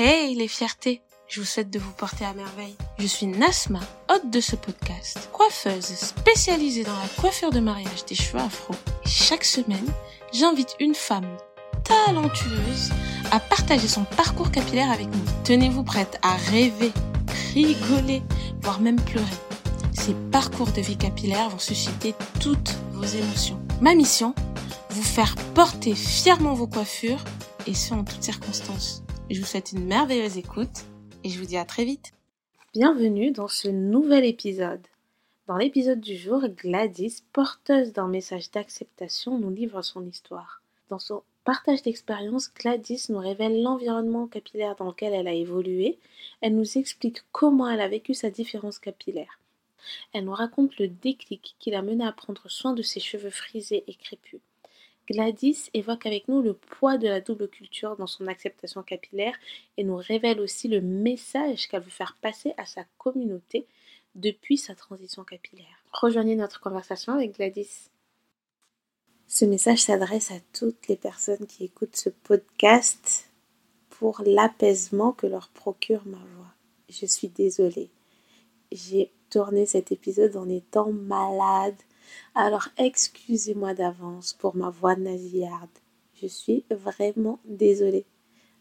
Hey les fiertés je vous souhaite de vous porter à merveille. Je suis Nasma, hôte de ce podcast, coiffeuse spécialisée dans la coiffure de mariage des cheveux afro. Chaque semaine, j'invite une femme talentueuse à partager son parcours capillaire avec nous. Tenez-vous prête à rêver, rigoler, voire même pleurer. Ces parcours de vie capillaire vont susciter toutes vos émotions. Ma mission, vous faire porter fièrement vos coiffures et ce en toutes circonstances. Je vous souhaite une merveilleuse écoute et je vous dis à très vite. Bienvenue dans ce nouvel épisode. Dans l'épisode du jour, Gladys, porteuse d'un message d'acceptation, nous livre son histoire. Dans son partage d'expérience, Gladys nous révèle l'environnement capillaire dans lequel elle a évolué. Elle nous explique comment elle a vécu sa différence capillaire. Elle nous raconte le déclic qui l'a mené à prendre soin de ses cheveux frisés et crépus. Gladys évoque avec nous le poids de la double culture dans son acceptation capillaire et nous révèle aussi le message qu'elle veut faire passer à sa communauté depuis sa transition capillaire. Rejoignez notre conversation avec Gladys. Ce message s'adresse à toutes les personnes qui écoutent ce podcast pour l'apaisement que leur procure ma voix. Je suis désolée. J'ai tourné cet épisode en étant malade alors excusez-moi d'avance pour ma voix nasillarde. Je suis vraiment désolée.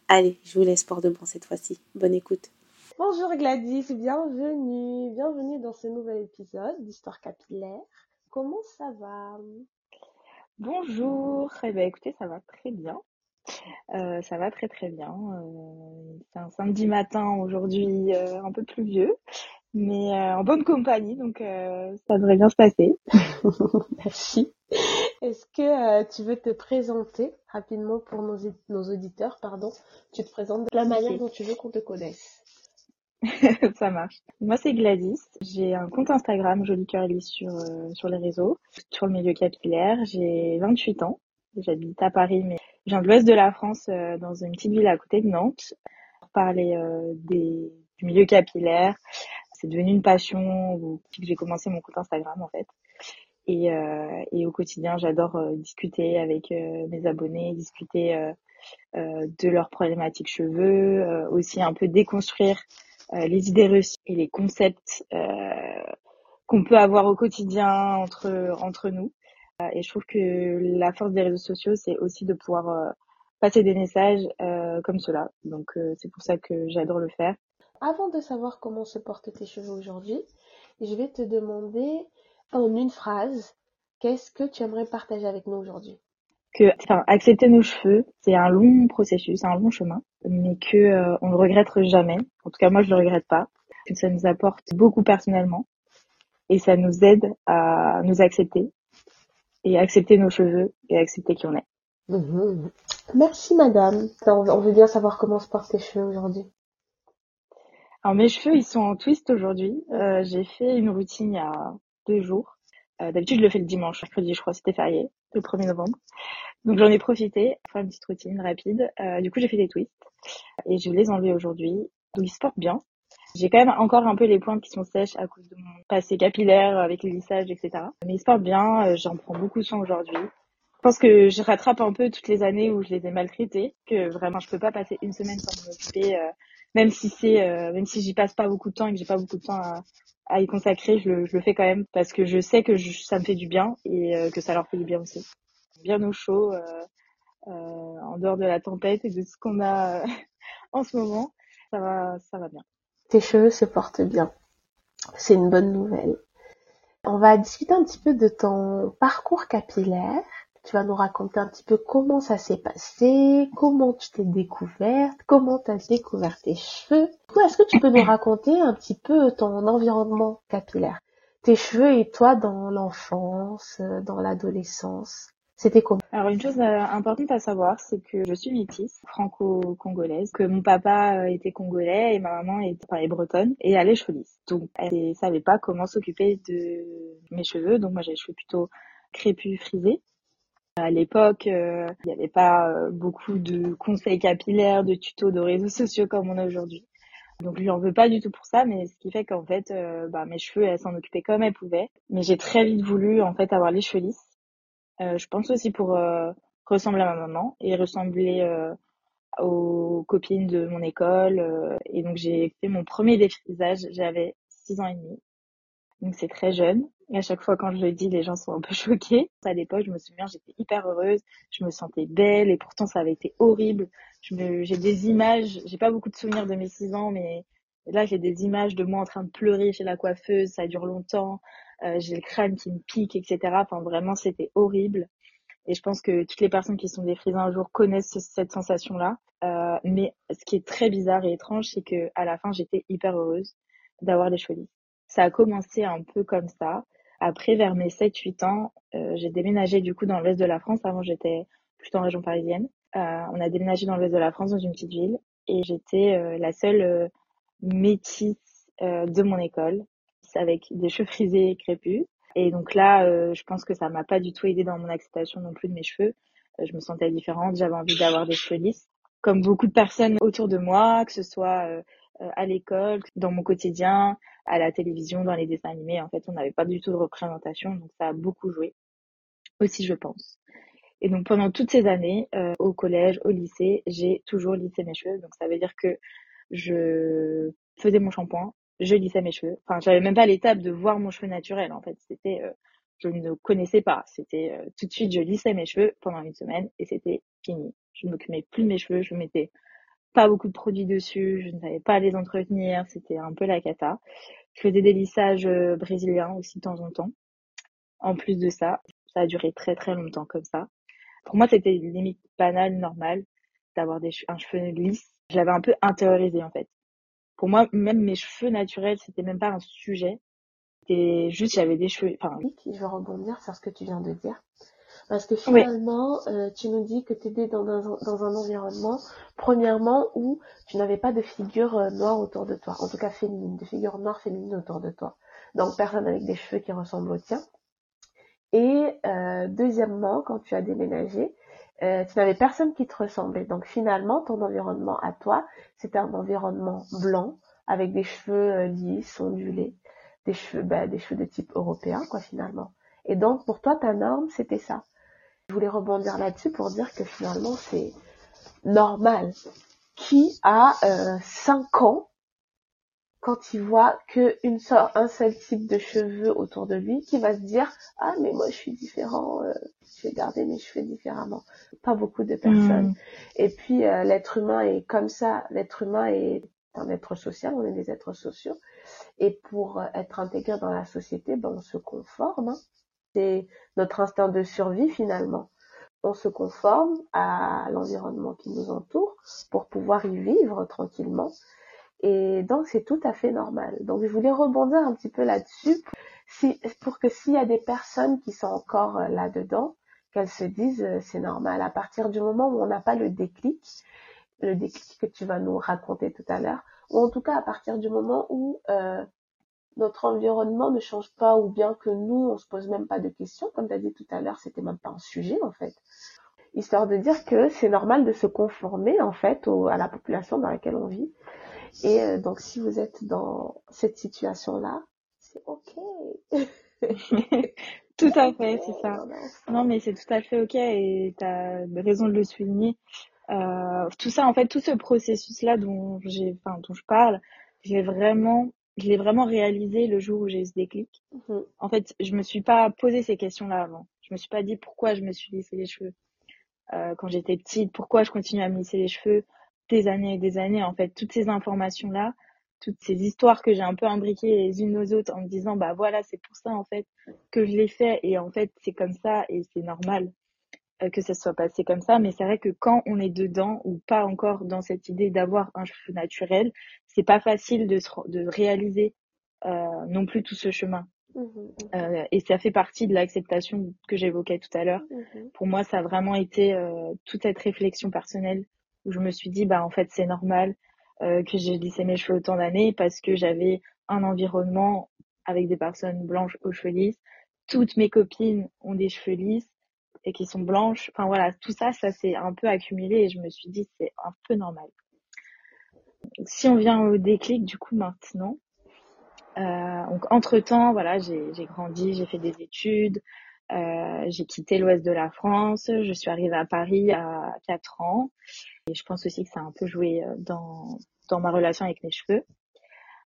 Allez, je vous laisse pour de bon cette fois-ci. Bonne écoute. Bonjour Gladys, bienvenue. Bienvenue dans ce nouvel épisode d'Histoire capillaire. Comment ça va? Bonjour. Eh bien, écoutez, ça va très bien. Euh, ça va très très bien. Euh, c'est un samedi matin aujourd'hui, euh, un peu pluvieux mais euh, en bonne compagnie, donc euh, ça devrait bien se passer. Merci. Est-ce que euh, tu veux te présenter rapidement pour nos, nos auditeurs, pardon? Tu te présentes de la manière dont tu veux qu'on te connaisse. ça marche. Moi, c'est Gladys. J'ai un compte Instagram, Joli Cœur sur, sur les réseaux, sur le milieu capillaire. J'ai 28 ans. J'habite à Paris, mais je viens de l'ouest de la France, dans une petite ville à côté de Nantes, pour parler des, du milieu capillaire, c'est devenu une passion depuis que j'ai commencé mon compte Instagram en fait. Et, euh, et au quotidien, j'adore euh, discuter avec euh, mes abonnés, discuter euh, de leurs problématiques cheveux, aussi un peu déconstruire les idées reçues et les concepts qu'on peut avoir au quotidien entre entre nous. et je trouve que la force des réseaux sociaux, c'est aussi de pouvoir passer des messages comme cela. Donc c'est pour ça que j'adore le faire. Avant de savoir comment se portent tes cheveux aujourd'hui, je vais te demander en une phrase, qu'est-ce que tu aimerais partager avec nous aujourd'hui? Que enfin, accepter nos cheveux, c'est un long processus, un long chemin, mais que euh, on ne regrette jamais. En tout cas, moi, je le regrette pas. Que ça nous apporte beaucoup personnellement et ça nous aide à nous accepter et accepter nos cheveux et accepter qui on est. Mhm. Merci, madame. On veut bien savoir comment se portent tes cheveux aujourd'hui. Alors mes cheveux, ils sont en twist aujourd'hui. Euh, j'ai fait une routine il y a deux jours. Euh, d'habitude, je le fais le dimanche, mercredi, je crois, c'était férié, le 1er novembre. Donc j'en ai profité pour faire une petite routine rapide. Euh, du coup, j'ai fait des twists et je les enlever aujourd'hui. Donc ils se portent bien. J'ai quand même encore un peu les pointes qui sont sèches à cause de mon passé capillaire avec les lissages, etc. Mais ils se portent bien. J'en prends beaucoup soin aujourd'hui. Je pense que je rattrape un peu toutes les années où je les ai maltraités, que vraiment je peux pas passer une semaine sans m'en occuper même si c'est euh, même si j'y passe pas beaucoup de temps et que j'ai pas beaucoup de temps à, y consacrer, je le, fais quand même parce que je sais que ça me fait du bien et euh, que ça leur fait du bien aussi. Bien au chaud, euh en dehors de la tempête et de ce qu'on a en ce moment, ça va, ça va bien. Tes cheveux se portent bien. C'est une bonne nouvelle. On va discuter un petit peu de ton parcours capillaire tu vas nous raconter un petit peu comment ça s'est passé, comment tu t'es découverte, comment tu as découvert tes cheveux. Est-ce que tu peux nous raconter un petit peu ton environnement capillaire? Tes cheveux et toi dans l'enfance, euh, dans l'adolescence? C'était comment? Alors une chose euh, importante à savoir, c'est que je suis métisse, franco-congolaise, que mon papa euh, était congolais et ma maman était bretonne et elle est cheveux Donc elle ne savait pas comment s'occuper de mes cheveux, donc moi j'ai les cheveux plutôt crépus, frisés. À l'époque, euh, il n'y avait pas euh, beaucoup de conseils capillaires, de tutos, de réseaux sociaux comme on a aujourd'hui. Donc je lui en veux pas du tout pour ça, mais ce qui fait qu'en fait, euh, bah, mes cheveux, elle s'en occupait comme elle pouvait. Mais j'ai très vite voulu en fait avoir les cheveux lisses. je pense aussi pour ressembler à ma maman et ressembler aux copines de mon école. euh, et donc, j'ai fait mon premier défrisage. J'avais six ans et demi. Donc, c'est très jeune. Et à chaque fois, quand je le dis, les gens sont un peu choqués. À l'époque, je me souviens, j'étais hyper heureuse. Je me sentais belle. Et pourtant, ça avait été horrible. J'ai des images. J'ai pas beaucoup de souvenirs de mes six ans, mais là, j'ai des images de moi en train de pleurer chez la coiffeuse. Ça dure longtemps. Euh, j'ai le crâne qui me pique, etc. Enfin, vraiment, c'était horrible. Et je pense que toutes les personnes qui sont défrisées un jour connaissent ce- cette sensation-là. Euh, mais ce qui est très bizarre et étrange, c'est que à la fin, j'étais hyper heureuse d'avoir des cheveux lisses. Ça a commencé un peu comme ça. Après, vers mes 7-8 ans, euh, j'ai déménagé du coup dans l'ouest de la France. Avant, j'étais plutôt en région parisienne. Euh, on a déménagé dans l'ouest de la France, dans une petite ville. Et j'étais euh, la seule métisse de mon école, avec des cheveux frisés et crépus. Et donc là, je pense que ça m'a pas du tout aidé dans mon acceptation non plus de mes cheveux. Je me sentais différente, j'avais envie d'avoir des cheveux lisses. Comme beaucoup de personnes autour de moi, que ce soit à l'école, dans mon quotidien, à la télévision, dans les dessins animés, en fait, on n'avait pas du tout de représentation, donc ça a beaucoup joué. Aussi, je pense. Et donc pendant toutes ces années, euh, au collège, au lycée, j'ai toujours lissé mes cheveux. Donc ça veut dire que je faisais mon shampoing, je lissais mes cheveux. Enfin, j'avais même pas l'étape de voir mon cheveu naturel. En fait, c'était, euh, je ne connaissais pas. C'était euh, tout de suite, je lissais mes cheveux pendant une semaine et c'était fini. Je ne m'occupais plus de mes cheveux, je mettais pas beaucoup de produits dessus, je ne savais pas les entretenir. C'était un peu la cata. Je faisais des lissages euh, brésiliens aussi de temps en temps. En plus de ça, ça a duré très très longtemps comme ça. Pour moi, c'était limite banal, normal d'avoir des che- un cheveu lisse. Je l'avais un peu intériorisé en fait. Pour moi, même mes cheveux naturels, c'était même pas un sujet. C'était juste, j'avais des cheveux. Enfin, Je vais rebondir sur ce que tu viens de dire. Parce que Oui. finalement, euh, tu nous dis que tu étais dans un, dans un environnement, premièrement, où tu n'avais pas de figure euh, noire autour de toi, en tout cas féminine, de figure noire féminine autour de toi. Donc personne avec des cheveux qui ressemblent aux tiens. Et euh, deuxièmement, quand tu as déménagé, euh, tu n'avais personne qui te ressemblait. Donc finalement, ton environnement à toi, c'était un environnement blanc, avec des cheveux euh, lisses, ondulés, des cheveux, bah, des cheveux de type européen, quoi, finalement. Et donc, pour toi, ta norme, c'était ça. Je voulais rebondir là-dessus pour dire que finalement, c'est normal. Qui a euh, 5 ans, quand il voit que une seule, un seul type de cheveux autour de lui, qui va se dire ah mais moi je suis différent, euh, je vais garder mes cheveux différemment. Pas beaucoup de personnes. hmm, Et puis euh, l'être humain est comme ça. L'être humain est un être social, on est des êtres sociaux. Et pour euh, être intégré dans la société, ben, on se conforme. hein. C'est notre instinct de survie finalement. On se conforme à l'environnement qui nous entoure pour pouvoir y vivre tranquillement. Et donc c'est tout à fait normal. Donc je voulais rebondir un petit peu là-dessus si, pour que s'il y a des personnes qui sont encore euh, là-dedans, qu'elles se disent euh, c'est normal. À partir du moment où on n'a pas le déclic, le déclic que tu vas nous raconter tout à l'heure, ou en tout cas à partir du moment où euh, notre environnement ne change pas ou bien que nous on se pose même pas de questions, comme tu as dit tout à l'heure, c'était même pas un sujet en fait. Histoire de dire que c'est normal de se conformer en fait au- à la population dans laquelle on vit. Et euh, donc si vous êtes dans cette situation-là, c'est ok. tout à fait, c'est ça. Non, mais c'est tout à fait ok et tu as raison de le souligner. Euh, tout ça, en fait, tout ce processus-là dont j'ai, enfin, dont je parle, je l'ai vraiment, je l'ai vraiment réalisé le jour où j'ai eu ce déclic. Mhm. En fait, je me suis pas posé ces questions-là avant. Je me suis pas dit pourquoi je me suis lissé les cheveux euh, quand j'étais petite, pourquoi je continue à me lisser les cheveux des années et des années. En fait, toutes ces informations-là, toutes ces histoires que j'ai un peu imbriquées les unes aux autres en me disant bah voilà, c'est pour ça en fait que je l'ai fait et en fait c'est comme ça et c'est normal que ça soit passé comme ça. Mais c'est vrai que quand on est dedans ou pas encore dans cette idée d'avoir un cheveu naturel, c'est pas facile de, se, de réaliser euh, non plus tout ce chemin. Mhm, Euh, et ça fait partie de l'acceptation que j'évoquais tout à l'heure. Pour moi, ça a vraiment été euh, toute cette réflexion personnelle où je me suis dit, bah en fait, c'est normal euh, que j'ai lissé mes cheveux autant d'années parce que j'avais un environnement avec des personnes blanches aux cheveux lisses. Toutes mes copines ont des cheveux lisses et qui sont blanches. Enfin voilà, tout ça, ça s'est un peu accumulé et je me suis dit, c'est un peu normal. Si on vient au déclic, du coup, maintenant, euh, donc entre temps, voilà, j'ai grandi, j'ai fait des études, Euh, j'ai quitté l'ouest de la France. Je suis arrivée à Paris à 4 ans. Et je pense aussi que ça a un peu joué euh, dans, dans ma relation avec mes cheveux.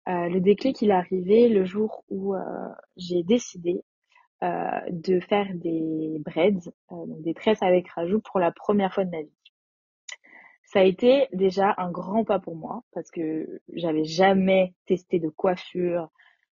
Euh, le déclic, il est arrivé le jour où euh, j'ai décidé euh, de faire des braids, donc des tresses avec rajout pour la première fois de ma vie. Ça a été déjà un grand pas pour moi parce que j'avais jamais testé de coiffure,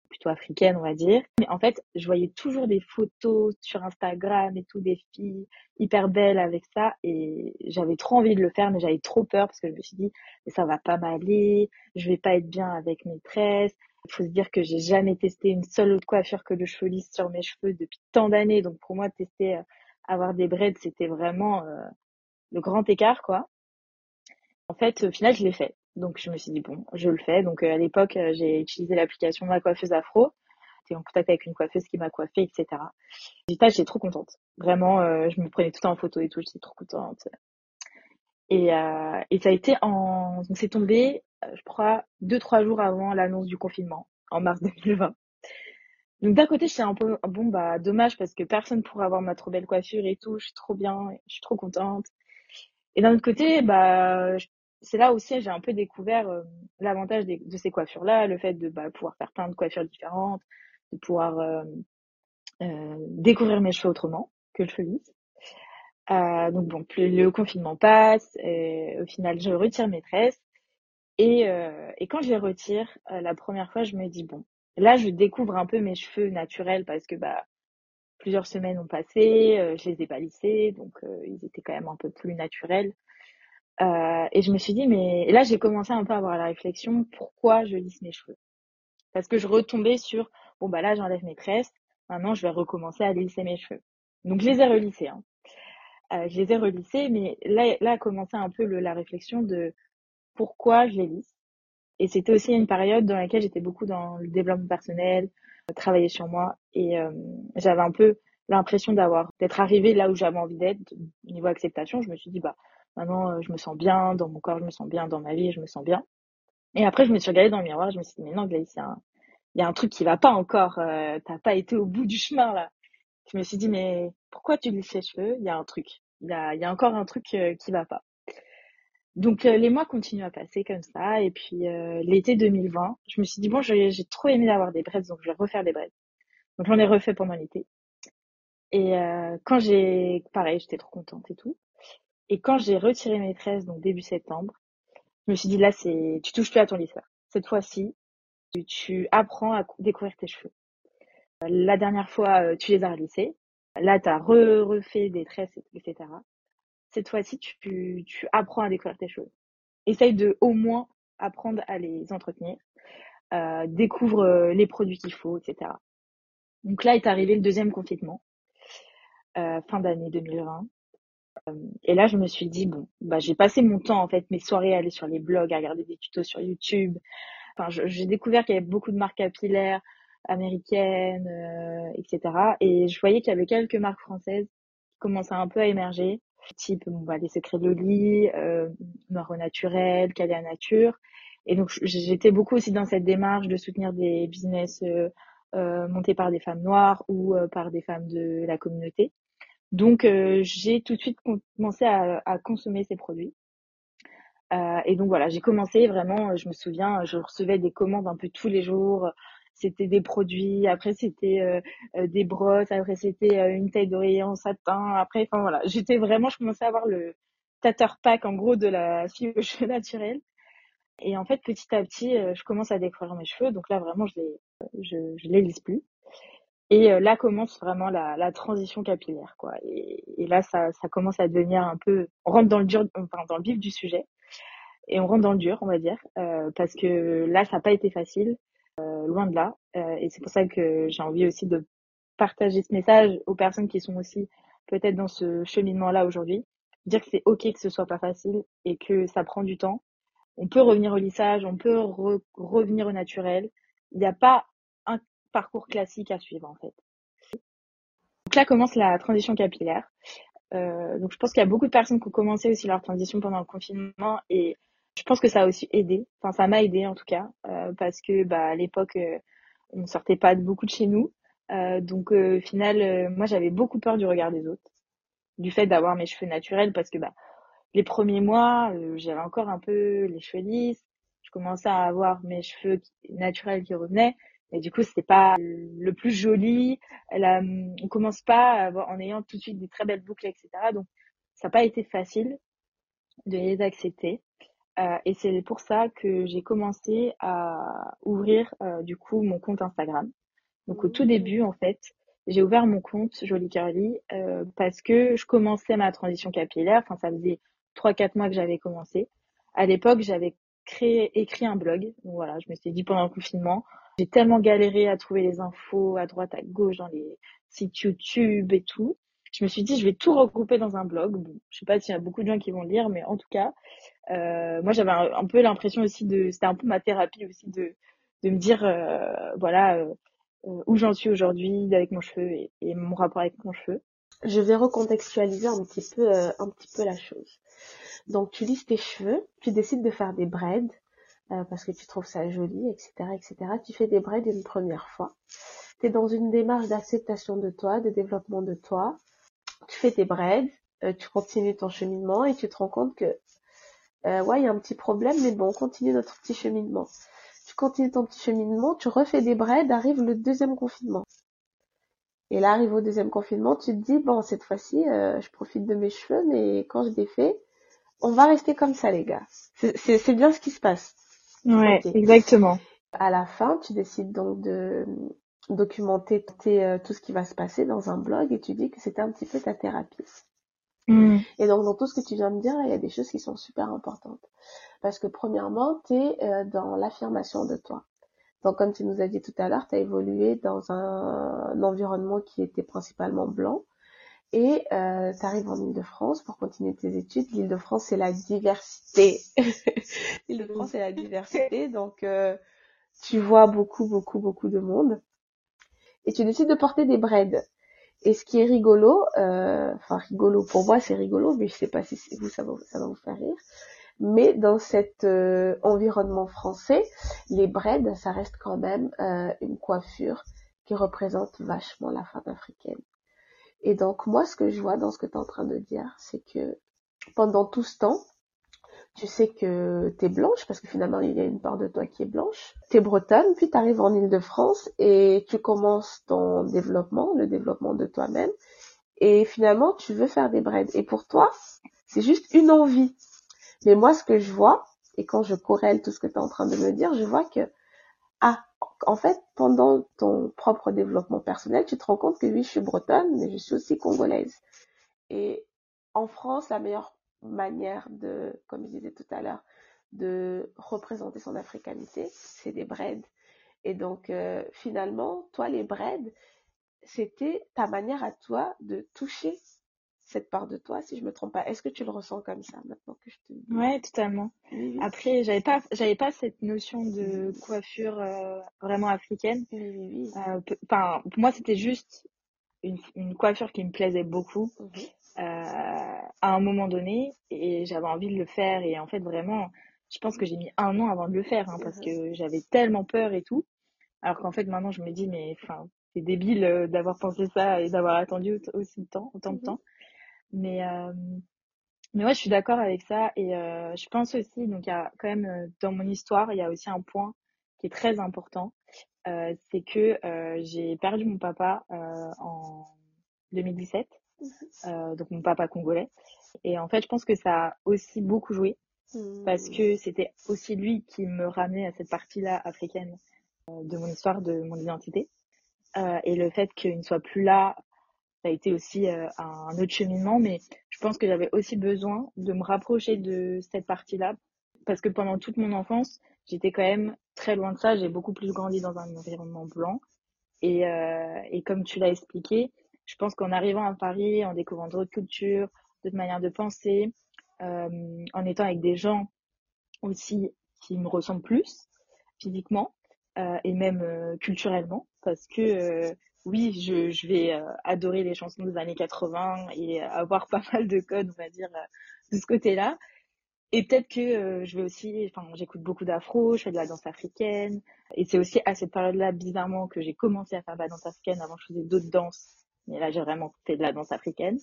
plutôt africaine, on va dire. Mais en fait, je voyais toujours des photos sur Instagram et tout, des filles hyper belles avec ça. Et j'avais trop envie de le faire, mais j'avais trop peur parce que je me suis dit, mais ça va pas m'aller, je vais pas être bien avec mes tresses. Il faut se dire que j'ai jamais testé une seule autre coiffure que de cheveux lisses sur mes cheveux depuis tant d'années. Donc pour moi, tester euh, avoir des braids, c'était vraiment euh, le grand écart, quoi. En fait, au final, je l'ai fait. Donc je me suis dit bon, je le fais. Donc euh, à l'époque, euh, j'ai utilisé l'application ma coiffeuse afro. J'étais en contact avec une coiffeuse qui m'a coiffée, etc. J'étais, j'étais trop contente. Vraiment, euh, je me prenais tout en photo et tout. J'étais trop contente. Et, euh, et ça a été en, donc c'est tombé, je crois, deux trois jours avant l'annonce du confinement, en mars 2020. Donc d'un côté, j'étais un peu bon bah dommage parce que personne pourrait avoir ma trop belle coiffure et tout. Je suis trop bien, je suis trop contente. Et d'un autre côté, bah c'est là aussi j'ai un peu découvert euh, l'avantage de ces coiffures là le fait de bah, pouvoir faire plein de coiffures différentes de pouvoir euh, euh, découvrir mes cheveux autrement que le cheveu lisse euh, donc bon le confinement passe et au final je retire mes tresses et, euh, et quand je les retire la première fois je me dis bon là je découvre un peu mes cheveux naturels parce que bah plusieurs semaines ont passé je les ai pas lissés donc ils étaient quand même un peu plus naturels euh, et je me suis dit, mais là, j'ai commencé un peu à avoir la réflexion, pourquoi je lisse mes cheveux? Parce que je retombais sur, bon, bah là, j'enlève mes tresses, maintenant, je vais recommencer à lisser mes cheveux. Donc, je les ai relissés. Hein. Euh, je les ai relissés, mais là, là a commencé un peu le, la réflexion de pourquoi je les lisse. Et c'était aussi une période dans laquelle j'étais beaucoup dans le développement personnel, travailler sur moi, et euh, j'avais un peu l'impression d'avoir d'être arrivée là où j'avais envie d'être niveau acceptation. Je me suis dit, bah Maintenant, euh, je me sens bien dans mon corps, je me sens bien dans ma vie, je me sens bien. Et après, je me suis regardée dans le miroir, je me suis dit, mais non, il y, a un truc qui va pas encore. Euh, T'as pas été au bout du chemin, là. Je me suis dit, mais pourquoi tu lisses les cheveux? Il y a un truc. Il y a, y a encore un truc euh, qui va pas. Donc, euh, les mois continuent à passer comme ça. Et puis, l'été 2020, je me suis dit, bon, j'ai trop aimé d'avoir des braids, donc je vais refaire des braids. Donc, j'en ai refait pendant l'été. Et quand j'ai... Pareil, j'étais trop contente et tout. Et quand j'ai retiré mes tresses, donc début septembre, je me suis dit là, c'est, tu touches plus à ton lisseur. Cette fois-ci, tu, apprends à découvrir tes cheveux. La dernière fois, euh, tu les as relissés. Là, tu as refait des tresses, etc. Cette fois-ci, tu, tu apprends à découvrir tes cheveux. Essaye de au moins apprendre à les entretenir. Euh, découvre euh, les produits qu'il faut, etc. Donc là est arrivé le deuxième confinement, euh, fin d'année 2020 et là, je me suis dit, bon, bah, j'ai passé mon temps, en fait, mes soirées à aller sur les blogs, à regarder des tutos sur YouTube. Enfin, j'ai découvert qu'il y avait beaucoup de marques capillaires américaines, euh, etc. Et je voyais qu'il y avait quelques marques françaises qui commençaient un peu à émerger, type bon, bah, les secrets de Loli, euh, Noir Naturel, Calia Nature. Et donc, j'étais beaucoup aussi dans cette démarche de soutenir des business euh, euh montés par des femmes noires ou euh, par des femmes de la communauté. Donc, euh, j'ai tout de suite commencé à, à consommer ces produits. Euh, et donc voilà, j'ai commencé vraiment, je me souviens, je recevais des commandes un peu tous les jours. C'était des produits, après c'était euh, euh des brosses, après c'était euh, une taille d'oreiller en satin. Après, enfin voilà, j'étais vraiment, je commençais à avoir le tater pack en gros de la fille aux cheveux naturels. Et en fait, petit à petit, je commence à découvrir mes cheveux. Donc là, vraiment, je les, je, je les lisse plus. Et là commence vraiment la, la transition capillaire, quoi. Et, et, là, ça, ça commence à devenir un peu, on rentre dans le dur, enfin dans le vif du sujet, et on rentre dans le dur, on va dire, euh, parce que là, ça n'a pas été facile, loin de là. Euh, et c'est pour ça que j'ai envie aussi de partager ce message aux personnes qui sont aussi peut-être dans ce cheminement-là aujourd'hui, dire que c'est ok que ce soit pas facile et que ça prend du temps. On peut revenir au lissage, on peut revenir au naturel. Il n'y a pas parcours classique à suivre en fait. Donc là commence la transition capillaire. Euh, donc je pense qu'il y a beaucoup de personnes qui ont commencé aussi leur transition pendant le confinement et je pense que ça a aussi aidé. Enfin ça m'a aidé en tout cas euh, parce que bah à l'époque euh, on sortait pas beaucoup de chez nous. Euh, donc euh, au final, euh, moi j'avais beaucoup peur du regard des autres, du fait d'avoir mes cheveux naturels parce que bah les premiers mois, j'avais encore un peu les cheveux lisses, je commençais à avoir mes cheveux naturels qui revenaient, et du coup c'était pas le plus joli. On commence pas à avoir, en ayant tout de suite des très belles boucles, etc. Donc ça n'a pas été facile de les accepter. Euh, et c'est pour ça que j'ai commencé à ouvrir euh, du coup mon compte Instagram. Donc au tout début en fait, j'ai ouvert mon compte Jolie Curly euh, parce que je commençais ma transition capillaire. Enfin ça faisait trois quatre mois que j'avais commencé. À l'époque j'avais créé écrit un blog. Donc voilà, je me suis dit pendant le confinement, j'ai tellement galéré à trouver les infos à droite à gauche dans les sites YouTube et tout. Je me suis dit je vais tout regrouper dans un blog. Bon, je sais pas s'il y a beaucoup de gens qui vont lire, mais en tout cas moi, j'avais un, peu l'impression aussi de, c'était un peu ma thérapie aussi de, de me dire, euh, voilà, euh, où j'en suis aujourd'hui avec mon cheveu et, mon rapport avec mon cheveu. Je vais recontextualiser un petit peu, un petit peu la chose. Donc, tu lisses tes cheveux, tu décides de faire des braids parce que tu trouves ça joli, etc., etc. Tu fais des braids une première fois. Tu es dans une démarche d'acceptation de toi, de développement de toi. Tu fais tes braids, tu continues ton cheminement et tu te rends compte que euh, ouais, il y a un petit problème, mais bon, on continue notre petit cheminement. Tu continues ton petit cheminement, tu refais des braids, arrive le deuxième confinement. Et là, arrive au deuxième confinement, tu te dis, bon, cette fois-ci, euh, je profite de mes cheveux, mais quand je les fais, on va rester comme ça, les gars. C'est bien ce qui se passe. Ouais, exactement. À la fin, tu décides donc de documenter euh, tout ce qui va se passer dans un blog et tu dis que c'était un petit peu ta thérapie. Mm. Et donc dans tout ce que tu viens de dire, il y a des choses qui sont super importantes. Parce que premièrement, tu es euh, dans l'affirmation de toi. Donc comme tu nous as dit tout à l'heure, tu as évolué dans un, environnement qui était principalement blanc. Et euh, tu arrives en Ile-de-France pour continuer tes études. L'Île-de-France, c'est la diversité. L'Île-de-France, c'est la diversité. Donc, euh, tu vois beaucoup, beaucoup, beaucoup de monde. Et tu décides de porter des braids. Et ce qui est rigolo, euh, enfin rigolo pour moi c'est rigolo, mais je sais pas si vous ça va, ça va vous faire rire. Mais dans cet euh, environnement français, les braids, ça reste quand même euh, une coiffure qui représente vachement la femme africaine. Et donc moi, ce que je vois dans ce que tu es en train de dire, c'est que pendant tout ce temps, tu sais que tu es blanche, parce que finalement, il y a une part de toi qui est blanche. Tu es bretonne, puis tu arrives en Ile-de-France et tu commences ton développement, le développement de toi-même. Et finalement, tu veux faire des braids. Et pour toi, c'est juste une envie. Mais moi, ce que je vois, et quand je corrèle tout ce que tu es en train de me dire, je vois que, ah, en fait, pendant ton propre développement personnel, tu te rends compte que oui, je suis bretonne, mais je suis aussi congolaise. Et en France, la meilleure manière de, comme je disais tout à l'heure, de représenter son africanité, c'est des braids. Et donc, euh, finalement, toi, les braids, c'était ta manière à toi de toucher cette part de toi, si je me trompe pas. Est-ce que tu le ressens comme ça maintenant que je te dis? Ouais, totalement. Après, j'avais pas, j'avais pas cette notion de coiffure euh, vraiment africaine. Oui, euh, Enfin, pour moi, c'était juste une, une, coiffure qui me plaisait beaucoup. Mhm. Euh, à un moment donné et j'avais envie de le faire et en fait vraiment je pense que j'ai mis un an avant de le faire hein, parce que j'avais tellement peur et tout. Alors qu'en fait maintenant je me dis mais enfin c'est débile euh, d'avoir pensé ça et d'avoir attendu aussi de temps autant de mmh temps. Mais euh, mais ouais je suis d'accord avec ça et euh, je pense aussi donc il y a quand même dans mon histoire il y a aussi un point qui est très important euh, c'est que j'ai perdu mon papa en 2017 euh, donc mon papa congolais. Et en fait, je pense que ça a aussi beaucoup joué parce que c'était aussi lui qui me ramenait à cette partie-là africaine euh, de mon histoire, de mon identité. Euh, et le fait qu'il ne soit plus là, ça a été aussi euh, un autre cheminement, mais je pense que j'avais aussi besoin de me rapprocher de cette partie-là parce que pendant toute mon enfance, j'étais quand même très loin de ça. J'ai beaucoup plus grandi dans un environnement blanc. Et, euh, et comme tu l'as expliqué, je pense qu'en arrivant à Paris, en découvrant d'autres cultures, d'autres manières de penser, euh, en étant avec des gens aussi qui me ressemblent plus physiquement euh, et même euh, culturellement, parce que oui, je, vais adorer les chansons des années 80 et avoir pas mal de codes, on va dire, de ce côté-là. et peut-être que je vais aussi, enfin, j'écoute beaucoup d'afro, je fais de la danse africaine. Et c'est aussi à cette période-là, bizarrement, que j'ai commencé à faire de la danse africaine. Avant, je faisais d'autres danses. Mais là, j'ai vraiment fait de la danse africaine,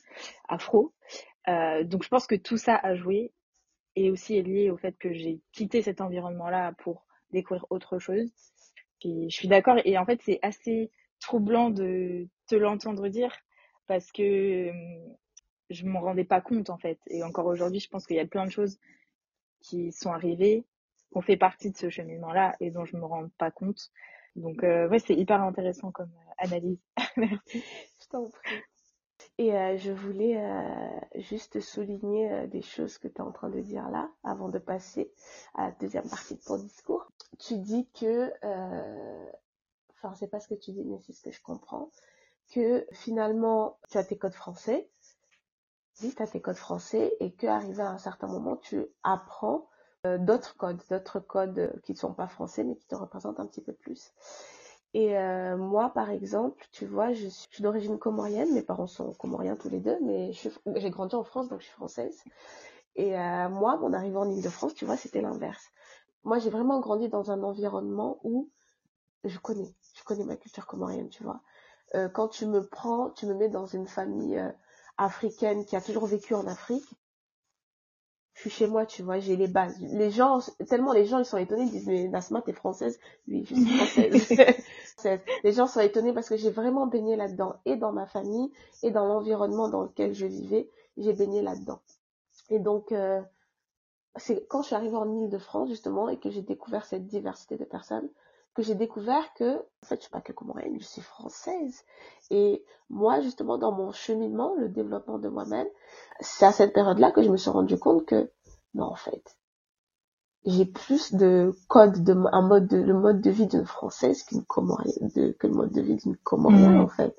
afro. Euh, donc, je pense que tout ça a joué et aussi est lié au fait que j'ai quitté cet environnement-là pour découvrir autre chose. Puis, je suis d'accord. Et en fait, c'est assez troublant de te l'entendre dire parce que je m'en rendais pas compte en fait. Et encore aujourd'hui, je pense qu'il y a plein de choses qui sont arrivées, qui ont fait partie de ce cheminement-là et dont je me rends pas compte. Donc euh, ouais, c'est hyper intéressant comme euh, analyse. Merci. Je t'en prie. Et euh, je voulais juste souligner des choses que tu es en train de dire là, avant de passer à la deuxième partie de ton discours. Tu dis que, enfin c'est pas ce que tu dis, mais c'est ce que je comprends, que finalement tu as tes codes français, tu as tes codes français et qu'arrivé à un certain moment, tu apprends euh, d'autres codes, d'autres codes qui ne sont pas français mais qui te représentent un petit peu plus. Et euh, moi, par exemple, tu vois, je suis, d'origine comorienne, mes parents sont comoriens tous les deux, mais j'ai grandi en France, donc je suis française. Et euh, moi, mon arrivée en Ile-de-France, tu vois, c'était l'inverse. Moi, j'ai vraiment grandi dans un environnement où je connais, je connais ma culture comorienne, tu vois. quand tu me prends, tu me mets dans une famille africaine qui a toujours vécu en Afrique, je suis chez moi, tu vois, j'ai les bases. Les gens, tellement les gens, ils sont étonnés, ils disent, mais Nasma, t'es française? Oui, je suis française. les gens sont étonnés parce que j'ai vraiment baigné là-dedans, et dans ma famille, et dans l'environnement dans lequel je vivais, j'ai baigné là-dedans. Et donc, euh, c'est quand je suis arrivée en Ile-de-France, justement, et que j'ai découvert cette diversité de personnes, que j'ai découvert que, en fait, je suis pas que comorienne, je suis française. Et moi, justement, dans mon cheminement, le développement de moi-même, c'est à cette période-là que je me suis rendu compte que, non, en fait, j'ai plus de code de un mode de le mode de vie d'une française qu'une comorienne de, que le mode de vie d'une comorienne mm. en fait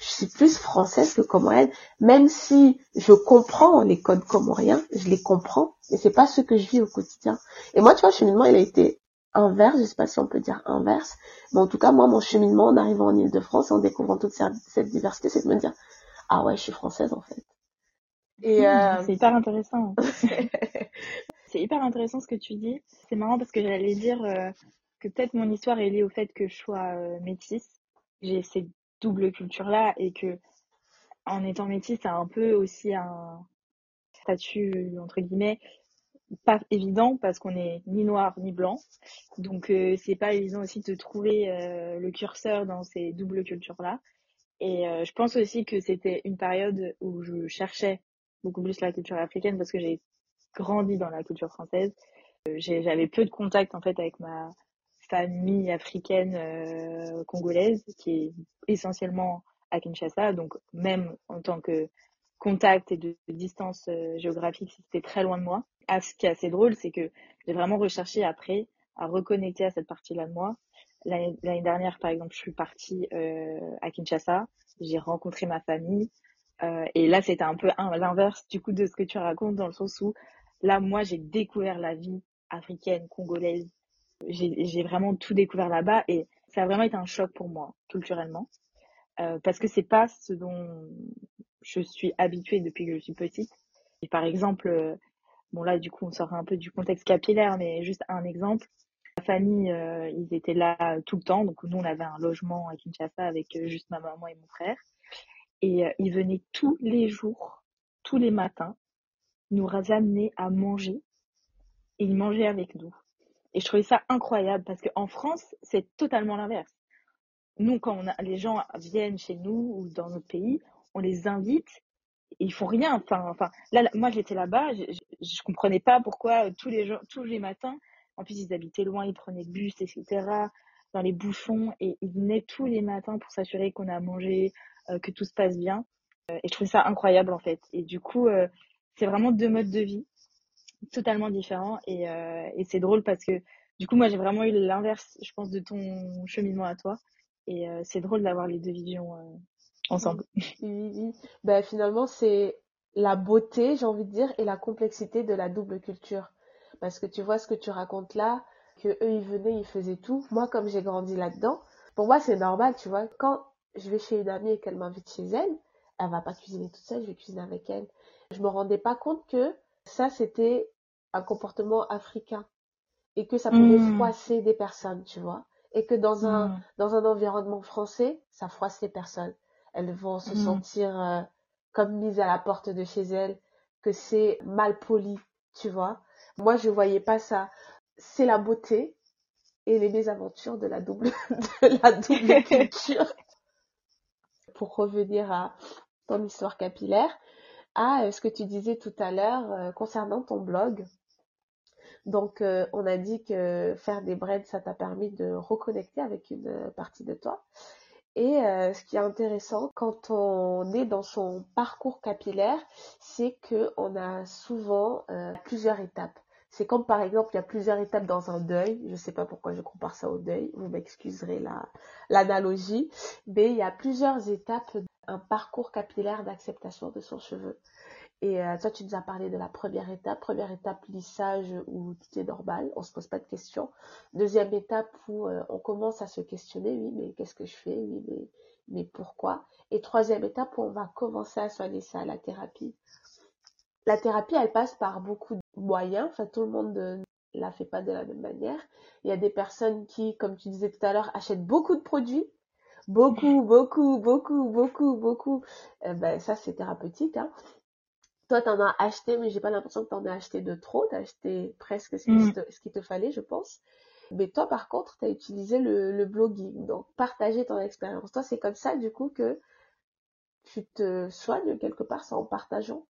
je suis plus française que comorienne même si je comprends les codes comoriens je les comprends mais c'est pas ce que je vis au quotidien et moi tu vois le cheminement il a été inverse, je sais pas si on peut dire inverse, mais en tout cas, moi, mon cheminement en arrivant en Ile-de-France, en découvrant toute cette diversité, c'est de me dire, ah ouais, je suis française, en fait. Et euh... C'est hyper intéressant. c'est hyper intéressant ce que tu dis. C'est marrant parce que j'allais dire euh, que peut-être mon histoire est liée au fait que je sois euh, métisse. J'ai cette double culture-là et que en étant métisse, c'est un peu aussi un statut, entre guillemets, pas évident parce qu'on est ni noir ni blanc. Donc euh, c'est pas évident aussi de trouver euh, le curseur dans ces doubles cultures-là. Et euh, je pense aussi que c'était une période où je cherchais beaucoup plus la culture africaine parce que j'ai grandi dans la culture française. J'avais peu de contact en fait avec ma famille africaine congolaise qui est essentiellement à Kinshasa. Donc même en tant que contact et de, distance euh, géographique, c'était très loin de moi. Ah, ce qui est assez drôle, c'est que j'ai vraiment recherché après à reconnecter à cette partie-là de moi. L'année dernière, par exemple, je suis partie euh, à Kinshasa, j'ai rencontré ma famille, euh, et là, c'était un peu l'inverse du coup de ce que tu racontes, dans le sens où là, moi, j'ai découvert la vie africaine, congolaise. J'ai vraiment tout découvert là-bas, et ça a vraiment été un choc pour moi, culturellement, euh, parce que c'est pas ce dont je suis habituée depuis que je suis petite. Et par exemple, euh, bon là du coup on sort un peu du contexte capillaire, mais juste un exemple. Ma famille, euh, ils étaient là tout le temps, donc nous on avait un logement à Kinshasa avec euh, juste ma maman et mon frère. Et ils venaient tous les jours, tous les matins, nous amener à manger et ils mangeaient avec nous. Et je trouvais ça incroyable parce qu'en France, c'est totalement l'inverse. Nous, quand les gens viennent chez nous ou dans notre pays, on les invite, ils font rien. Enfin, enfin, là, moi, j'étais là-bas, je, je, comprenais pas pourquoi euh, tous les jours, tous les matins, en plus, ils habitaient loin, ils prenaient le bus, etc., dans les bouchons, et ils venaient tous les matins pour s'assurer qu'on a mangé, euh, que tout se passe bien. Euh, et je trouvais ça incroyable, en fait. Et du coup, c'est vraiment deux modes de vie totalement différents. Et, et c'est drôle parce que, du coup, moi, j'ai vraiment eu l'inverse, je pense, de ton cheminement à toi. Et c'est drôle d'avoir les deux visions ensemble. Oui, oui. Ben, finalement, c'est la beauté, j'ai envie de dire, et la complexité de la double culture. Parce que tu vois ce que tu racontes là, que eux, ils venaient, ils faisaient tout. Moi, comme j'ai grandi là-dedans, pour moi, c'est normal, tu vois. Quand je vais chez une amie et qu'elle m'invite chez elle, elle va pas cuisiner toute seule, je vais cuisiner avec elle. Je me rendais pas compte que ça, c'était un comportement africain et que ça pouvait Hmm. froisser des personnes, tu vois. Et que dans un, Hmm. dans un environnement français, ça froisse les personnes. Elles vont se Hmm. sentir euh, comme mises à la porte de chez elles, que c'est mal poli, tu vois. Moi, je voyais pas ça. C'est la beauté et les mésaventures de la double, de la double culture. Pour revenir à ton histoire capillaire, à euh, ce que tu disais tout à l'heure euh, concernant ton blog. Donc, euh, on a dit que faire des braids, ça t'a permis de reconnecter avec une partie de toi. Et euh, ce qui est intéressant quand on est dans son parcours capillaire, c'est que on a souvent euh, plusieurs étapes. C'est comme par exemple, il y a plusieurs étapes dans un deuil. Je sais pas pourquoi je compare ça au deuil. Vous m'excuserez la l'analogie, mais il y a plusieurs étapes, un parcours capillaire d'acceptation de son cheveu. Et euh, toi, tu nous as parlé de la première étape. Première étape, lissage où tout est normal, on se pose pas de questions. Deuxième étape où euh, on commence à se questionner, oui, mais qu'est-ce que je fais? Oui, mais, mais pourquoi? Et troisième étape où on va commencer à soigner ça, la thérapie. La thérapie, elle passe par beaucoup de moyens. Enfin, tout le monde ne la fait pas de la même manière. Il y a des personnes qui, comme tu disais tout à l'heure, achètent beaucoup de produits. Beaucoup, beaucoup, beaucoup, beaucoup, beaucoup. Euh, ben, ça, c'est thérapeutique. Hein. Toi, t'en as acheté, mais j'ai pas l'impression que t'en as acheté de trop. T'as acheté presque ce qu'il Hmm. te, ce qu'il te fallait, je pense. Mais toi, par contre, t'as utilisé le, le blogging. Donc, partager ton expérience. Toi, c'est comme ça, du coup, que tu te soignes quelque part, c'est en partageant?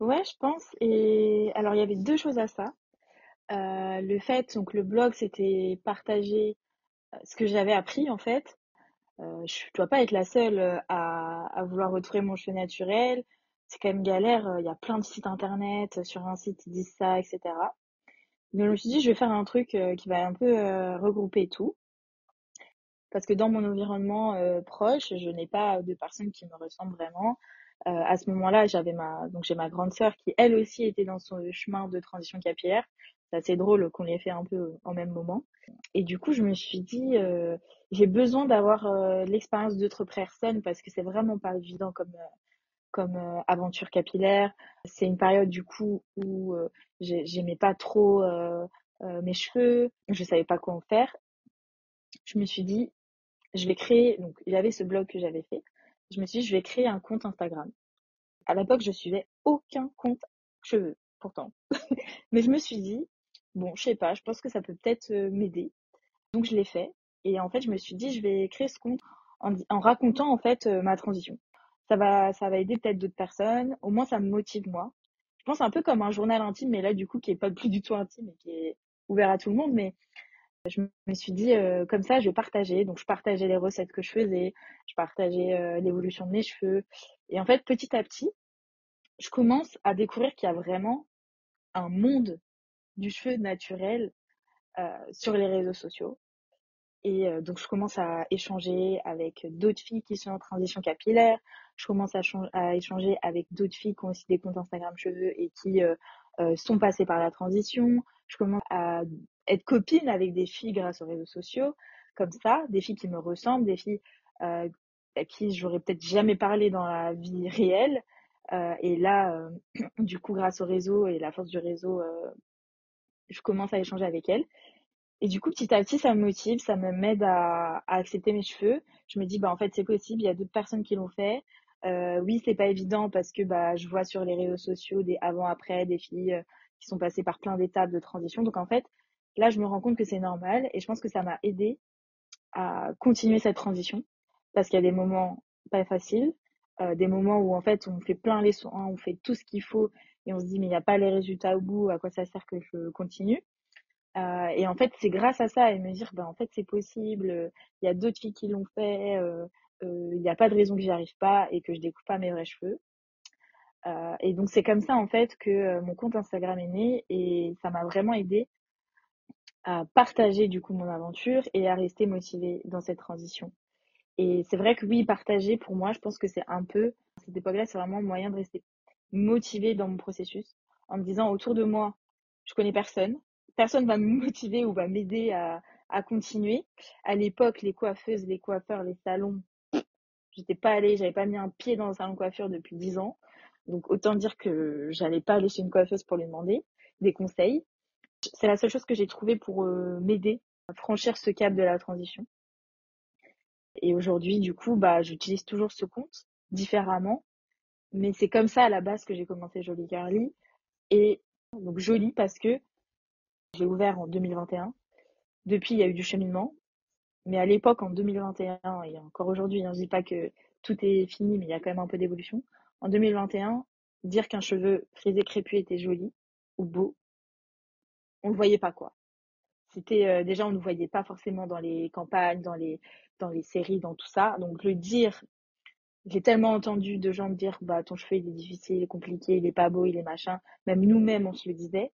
Ouais, je pense. Et alors, il y avait deux choses à ça. Euh, le fait, donc le blog, c'était partager euh, ce que j'avais appris en fait. Euh, je dois pas être la seule à, à vouloir retrouver mon cheveu naturel. C'est quand même galère. euh, Il y a plein de sites internet. Sur un site, ils disent ça, etc. Donc, je me suis dit, je vais faire un truc euh, qui va un peu euh, regrouper tout. Parce que dans mon environnement euh, proche, je n'ai pas de personnes qui me ressemblent vraiment. Euh, à ce moment-là, j'avais ma donc j'ai ma grande sœur qui elle aussi était dans son chemin de transition capillaire. C'est assez drôle qu'on l'ait fait un peu en même moment. Et du coup, je me suis dit euh, j'ai besoin d'avoir euh, l'expérience d'autres personnes parce que c'est vraiment pas évident comme euh, comme euh, aventure capillaire. C'est une période du coup où euh, j'ai- j'aimais pas trop euh, euh, mes cheveux, je savais pas quoi en faire. Je me suis dit je vais créer, donc avait ce blog que j'avais fait. Je me suis dit, je vais créer un compte Instagram. À l'époque, je suivais aucun compte cheveux, pourtant. Mais je me suis dit, bon, je sais pas, je pense que ça peut peut-être euh, m'aider. Donc je l'ai fait. Et en fait, je me suis dit, je vais créer ce compte en, racontant en fait ma transition. Ça va, ça va aider peut-être d'autres personnes. Au moins, ça me motive moi. Je pense un peu comme un journal intime, mais là, du coup, qui est pas plus du tout intime et qui est ouvert à tout le monde. Mais je me suis dit, euh, comme ça, je vais partager. Donc, je partageais les recettes que je faisais, je partageais euh, l'évolution de mes cheveux. Et en fait, petit à petit, je commence à découvrir qu'il y a vraiment un monde du cheveu naturel euh, sur les réseaux sociaux. Et euh, donc, je commence à échanger avec d'autres filles qui sont en transition capillaire. Je commence à, chan- à échanger avec d'autres filles qui ont aussi des comptes Instagram cheveux et qui euh, euh, sont passées par la transition. Je commence à être copine avec des filles grâce aux réseaux sociaux, comme ça, des filles qui me ressemblent, des filles euh, à qui j'aurais peut-être jamais parlé dans la vie réelle. Euh, et là, du coup, grâce au réseau et la force du réseau, je commence à échanger avec elles. Et du coup, petit à petit, ça me motive, ça me m'aide à, à accepter mes cheveux. Je me dis, bah en fait, c'est possible. Il y a d'autres personnes qui l'ont fait. Euh, oui, c'est pas évident parce que bah je vois sur les réseaux sociaux des avant-après, des filles euh, qui sont passées par plein d'étapes de transition. Donc en fait, là, je me rends compte que c'est normal et je pense que ça m'a aidé à continuer cette transition parce qu'il y a des moments pas faciles, euh, des moments où en fait on fait plein les soins, on fait tout ce qu'il faut et on se dit mais il n'y a pas les résultats au bout, à quoi ça sert que je continue? Euh, et en fait, c'est grâce à ça et me dire, bah, en fait, c'est possible, euh, il y a d'autres filles qui l'ont fait, euh, il n'y a pas de raison que j'y arrive pas et que je découpe pas mes vrais cheveux. Et donc, c'est comme ça, en fait, que mon compte Instagram est né et ça m'a vraiment aidé à partager, du coup, mon aventure et à rester motivée dans cette transition. Et c'est vrai que oui, partager, pour moi, je pense que c'est un peu, à cette époque-là, c'est vraiment un moyen de rester motivée dans mon processus en me disant autour de moi, je connais personne, personne va me motiver ou va m'aider à, à continuer. À l'époque, les coiffeuses, les coiffeurs, les salons, j'étais pas allée, j'avais pas mis un pied dans un salon de coiffure depuis dix ans. Donc autant dire que j'allais pas aller chez une coiffeuse pour lui demander des conseils. C'est la seule chose que j'ai trouvée pour euh, m'aider à franchir ce cap de la transition. Et aujourd'hui, du coup, bah, j'utilise toujours ce compte différemment. Mais c'est comme ça à la base que j'ai commencé Jolie Carly. Et donc Jolie parce que j'ai ouvert en 2021. Depuis, il y a eu du cheminement. Mais à l'époque, en 2021, et encore aujourd'hui, hein, je dis pas que tout est fini, mais il y a quand même un peu d'évolution. En 2021, dire qu'un cheveu frisé crépus était joli ou beau, on le voyait pas quoi. C'était euh, déjà on ne voyait pas forcément dans les campagnes, dans les dans les séries, dans tout ça. Donc le dire, j'ai tellement entendu de gens me dire bah ton cheveu il est difficile, il est compliqué, il est pas beau, il est machin. Même nous-mêmes on se le disait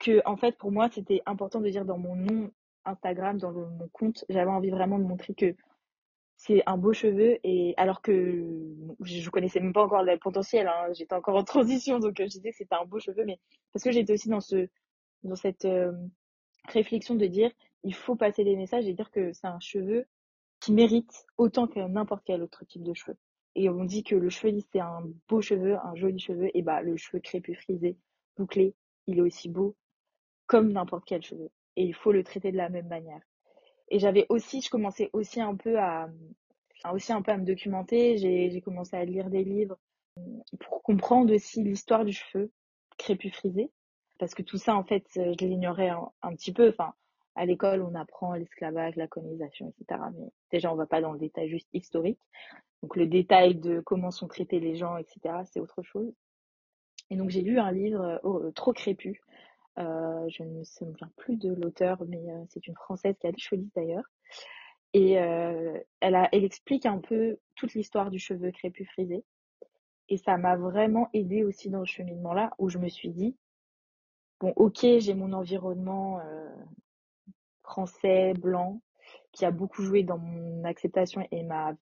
que en fait pour moi c'était important de dire dans mon nom Instagram, dans mon compte, j'avais envie vraiment de montrer que c'est un beau cheveu et alors que je connaissais même pas encore le potentiel, hein, j'étais encore en transition donc euh, je disais que c'était un beau cheveu, mais parce que j'étais aussi dans ce dans cette euh, réflexion de dire il faut passer des messages et dire que c'est un cheveu qui mérite autant que n'importe quel autre type de cheveu. Et on dit que le cheveu lisse c'est un beau cheveu, un joli cheveu, et bah le cheveu crépus frisé, bouclé, il est aussi beau comme n'importe quel cheveu. Et il faut le traiter de la même manière. Et j'avais aussi, je commençais aussi un peu à, aussi un peu à me documenter. J'ai commencé à lire des livres pour comprendre aussi l'histoire du cheveu crépus frisé. Parce que tout ça, en fait, je l'ignorais un, petit peu. Enfin, à l'école, on apprend l'esclavage, la colonisation, etc. Mais déjà, on va pas dans le détail juste historique. Donc, le détail de comment sont traités les gens, etc., c'est autre chose. Et donc, j'ai lu un livre oh, trop crépus euh, je ne me souviens plus de l'auteur, mais euh, c'est une Française qui a des cheveux d'ailleurs. Et euh, elle, a, elle explique un peu toute l'histoire du cheveu crépus frisé. Et ça m'a vraiment aidé aussi dans ce cheminement-là, où je me suis dit, bon, ok, j'ai mon environnement français, blanc, qui a beaucoup joué dans mon acceptation et ma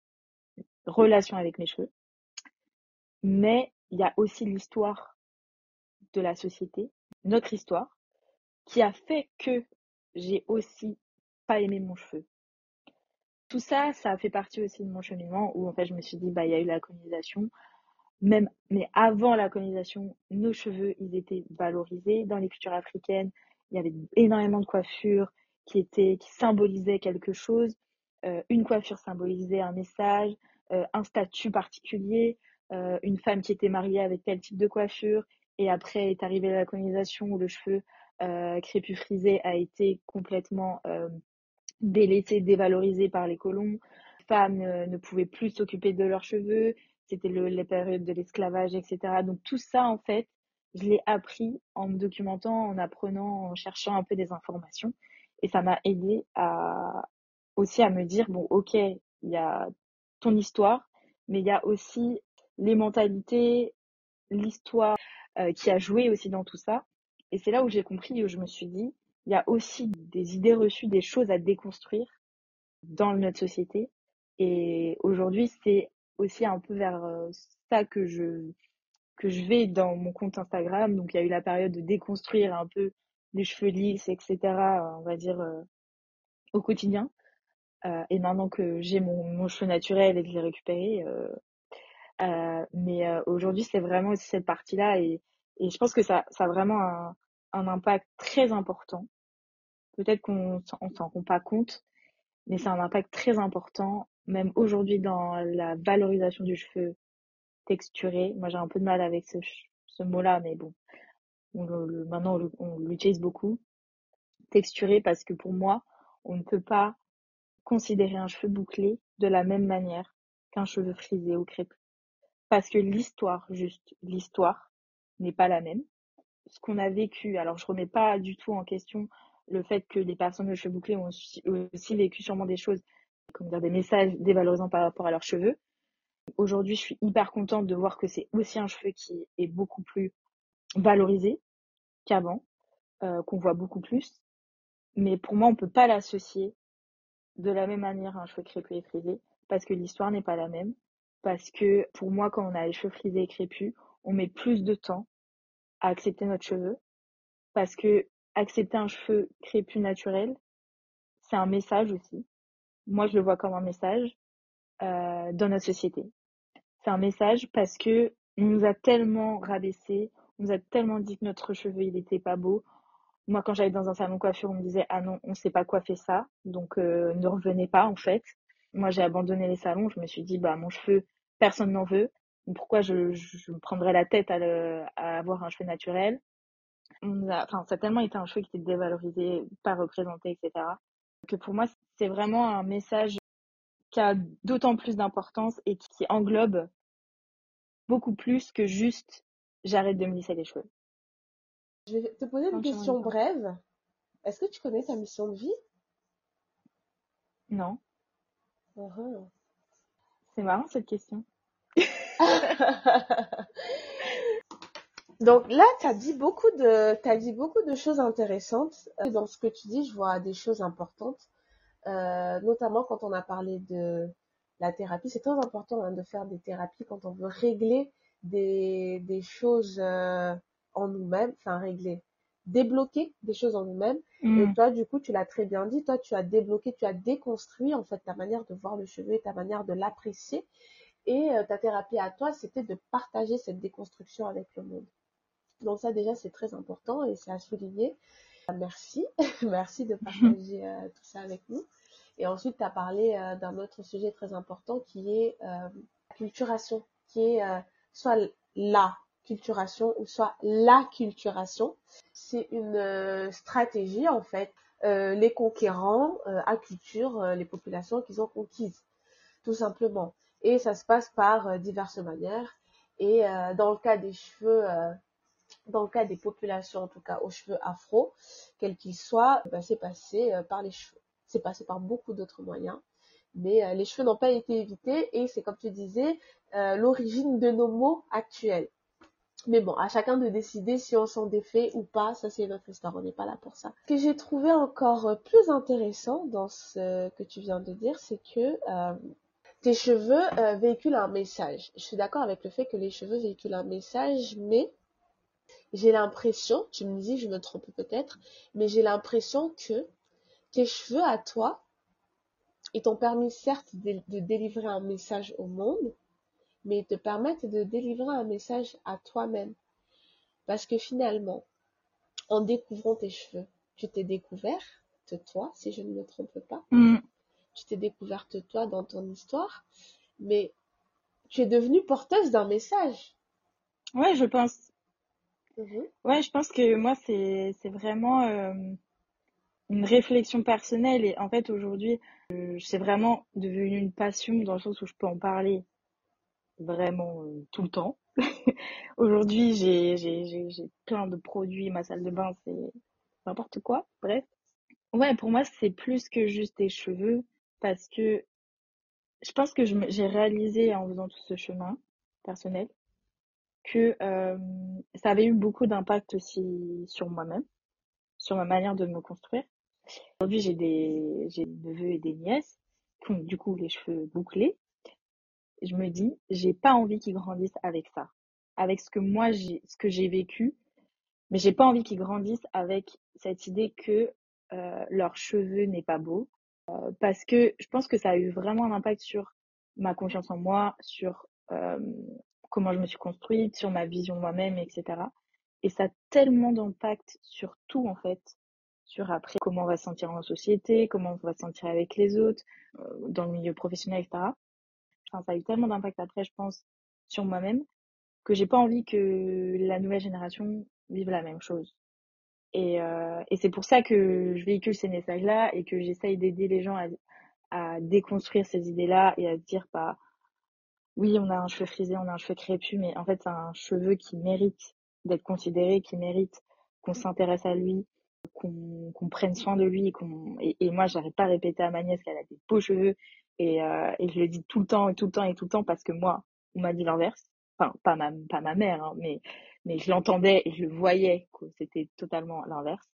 relation avec mes cheveux. Mais il y a aussi l'histoire de la société notre histoire qui a fait que j'ai aussi pas aimé mon cheveu. Tout ça, ça fait partie aussi de mon cheminement où en fait je me suis dit bah il y a eu la colonisation, même mais avant la colonisation, nos cheveux ils étaient valorisés dans les cultures africaines. Il y avait énormément de coiffures qui étaient qui symbolisaient quelque chose. Euh, une coiffure symbolisait un message, euh, un statut particulier, euh, une femme qui était mariée avec tel type de coiffure, et après est arrivée la colonisation où le cheveu euh, crépus frisé a été complètement euh, délaissé, dévalorisé par les colons. Femmes ne pouvaient plus s'occuper de leurs cheveux. C'était le, les périodes de l'esclavage, etc. Donc tout ça, en fait, je l'ai appris en me documentant, en apprenant, en cherchant un peu des informations. Et ça m'a aidé à aussi à me dire, bon, ok, il y a ton histoire, mais il y a aussi les mentalités, l'histoire, euh, qui a joué aussi dans tout ça. Et c'est là où j'ai compris, où je me suis dit, il y a aussi des idées reçues, des choses à déconstruire dans notre société. Et aujourd'hui, c'est aussi un peu vers euh, ça que je que je vais dans mon compte Instagram. Donc il y a eu la période de déconstruire un peu les cheveux lisses, etc. On va dire euh, au quotidien. Euh, et maintenant que j'ai mon, mon cheveu naturel et que je l'ai récupéré, euh, mais euh, aujourd'hui, c'est vraiment aussi cette partie-là et, et je pense que ça, ça a vraiment un, un impact très important. Peut-être qu'on on s'en rend pas compte, mais c'est un impact très important, même aujourd'hui dans la valorisation du cheveu texturé. Moi, j'ai un peu de mal avec ce, ce mot-là, mais bon, on le, maintenant on l'utilise beaucoup. Texturé parce que pour moi, on ne peut pas considérer un cheveu bouclé de la même manière qu'un cheveu frisé ou crépus parce que l'histoire, juste l'histoire, n'est pas la même. Ce qu'on a vécu, alors je remets pas du tout en question le fait que les personnes aux cheveux bouclés ont aussi, vécu sûrement des choses, comme dire, des messages dévalorisants par rapport à leurs cheveux. Aujourd'hui, je suis hyper contente de voir que c'est aussi un cheveu qui est beaucoup plus valorisé qu'avant, euh, qu'on voit beaucoup plus. Mais pour moi, on peut pas l'associer de la même manière à un cheveu crépus et frisé parce que l'histoire n'est pas la même parce que pour moi, quand on a les cheveux frisés et crépus, on met plus de temps à accepter notre cheveu parce que accepter un cheveu crépus naturel, c'est un message aussi. Moi, je le vois comme un message euh, dans notre société. C'est un message parce que on nous a tellement rabaissé, on nous a tellement dit que notre cheveu, il était pas beau. Moi, quand j'allais dans un salon coiffure, on me disait, ah non, on sait pas faire ça, donc euh, ne revenez pas, en fait. Moi, j'ai abandonné les salons, je me suis dit, bah, mon cheveu, personne n'en veut. Pourquoi je, je, me prendrais la tête à, le, à avoir un cheveu naturel? On a, enfin, ça a tellement été un cheveu qui était dévalorisé, pas représenté, etc. Que pour moi, c'est vraiment un message qui a d'autant plus d'importance et qui englobe beaucoup plus que juste j'arrête de me lisser les cheveux. Je vais te poser une question brève. Est-ce que tu connais ta mission de vie? Non. Uh-huh. C'est marrant cette question. Donc là, tu as dit beaucoup de, choses intéressantes. Euh, dans ce que tu dis, je vois des choses importantes, euh, notamment quand on a parlé de la thérapie. C'est très important hein, de faire des thérapies quand on veut régler des, des choses euh, en nous-mêmes, enfin régler, débloquer des choses en nous-mêmes. Et mm. toi, du coup, tu l'as très bien dit, toi, tu as débloqué, tu as déconstruit en fait ta manière de voir le cheveu et ta manière de l'apprécier. Et ta thérapie à toi, c'était de partager cette déconstruction avec le monde. Donc ça déjà c'est très important et c'est à souligner. Merci, merci de partager euh, tout ça avec nous. Et ensuite tu as parlé euh, d'un autre sujet très important qui est euh, la culturation, qui est soit la culturation ou soit la culturation. C'est une stratégie en fait. les conquérants acculturent les populations qu'ils ont conquises, tout simplement. Et ça se passe par diverses manières. Et dans le cas des cheveux, dans le cas des populations, en tout cas aux cheveux afro, quels qu'ils soient, ben, c'est passé euh, par les cheveux. C'est passé par beaucoup d'autres moyens. Mais euh, les cheveux n'ont pas été évités et c'est comme tu disais, euh, l'origine de nos mots actuels. Mais bon, à chacun de décider si on s'en défait ou pas, ça c'est notre histoire, on n'est pas là pour ça. Ce que j'ai trouvé encore plus intéressant dans ce que tu viens de dire, c'est que tes cheveux véhiculent un message. Je suis d'accord avec le fait que les cheveux véhiculent un message, mais j'ai l'impression, tu me dis, je me trompe peut-être, mais j'ai l'impression que tes cheveux à toi, ils t'ont permis certes de, délivrer un message au monde, mais te permettent de délivrer un message à toi-même. Parce que finalement, en découvrant tes cheveux, tu t'es découverte toi, si je ne me trompe pas. Mm. Tu t'es découverte toi dans ton histoire, mais tu es devenue porteuse d'un message. Ouais, je pense. Mmh ouais, je pense que moi, c'est, c'est vraiment euh, une réflexion personnelle. Et en fait, aujourd'hui, euh, c'est vraiment devenu une passion dans le sens où je peux en parler vraiment euh, tout le temps. aujourd'hui, j'ai, j'ai, j'ai, j'ai plein de produits. Ma salle de bain, c'est n'importe quoi. Bref. Ouais, pour moi, c'est plus que juste des cheveux parce que je pense que j'ai réalisé en faisant tout ce chemin personnel que euh, ça avait eu beaucoup d'impact aussi sur moi-même, sur ma manière de me construire. Aujourd'hui, j'ai des, j'ai des neveux et des nièces qui du coup les cheveux bouclés. Je me dis, j'ai pas envie qu'ils grandissent avec ça, avec ce que moi j'ai, ce que j'ai vécu, mais j'ai pas envie qu'ils grandissent avec cette idée que euh, leur cheveu n'est pas beau, euh, parce que je pense que ça a eu vraiment un impact sur ma confiance en moi, sur euh, comment je me suis construite, sur ma vision moi-même, etc. Et ça a tellement d'impact sur tout, en fait, sur après comment on va se sentir en société, comment on va se sentir avec les autres, euh, dans le milieu professionnel, etc. Ça a eu tellement d'impact après, je pense, sur moi-même, que j'ai pas envie que la nouvelle génération vive la même chose. Et, euh, et c'est pour ça que je véhicule ces messages-là et que j'essaye d'aider les gens à, déconstruire ces idées-là et à se dire, bah, oui, on a un cheveu frisé, on a un cheveu crépus, mais en fait, c'est un cheveu qui mérite d'être considéré, qui mérite qu'on s'intéresse à lui, qu'on prenne soin de lui. Et, et, moi, j'arrête pas à répéter à ma nièce qu'elle a des beaux cheveux. Et, euh, et je le dis tout le temps et tout le temps et tout le temps parce que moi, on m'a dit l'inverse. Enfin, pas ma, pas ma mère, hein, mais, mais je l'entendais et je le voyais que c'était totalement l'inverse.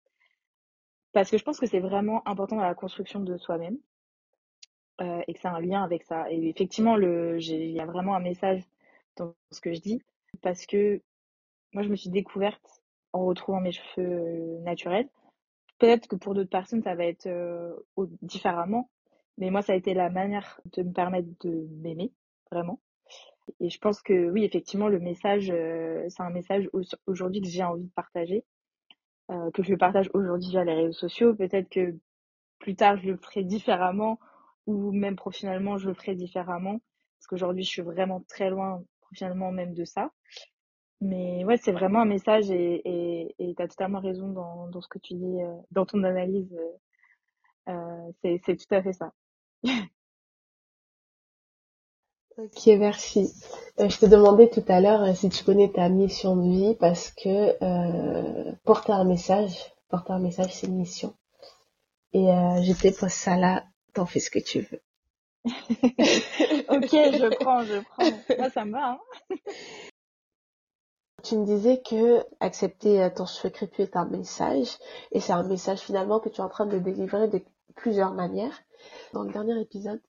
Parce que je pense que c'est vraiment important dans la construction de soi-même. Euh, et que c'est un lien avec ça. Et effectivement, le, il y a vraiment un message dans ce que je dis parce que moi, je me suis découverte en retrouvant mes cheveux naturels. Peut-être que pour d'autres personnes, ça va être euh, différemment, mais moi, ça a été la manière de me permettre de m'aimer vraiment. Et je pense que oui, effectivement, le message, c'est un message aujourd'hui que j'ai envie de partager, que je le partage aujourd'hui via les réseaux sociaux. Peut-être que plus tard, je le ferai différemment ou même professionnellement, je le ferai différemment. Parce qu'aujourd'hui, je suis vraiment très loin professionnellement même de ça. Mais ouais, c'est vraiment un message et tu as totalement raison dans, dans ce que tu dis, euh, dans ton analyse. Euh, euh, c'est tout à fait ça. Ok, merci. je te demandais tout à l'heure si tu connais ta mission de vie parce que porter un message, porter un message, c'est une mission. Et je te pose ça là, t'en fais ce que tu veux. ok, je prends, je prends. Moi, ça me va. Hein tu me disais que accepter euh, ton cheveu crépus est un message, et c'est un message finalement que tu es en train de délivrer de plusieurs manières. Dans le dernier épisode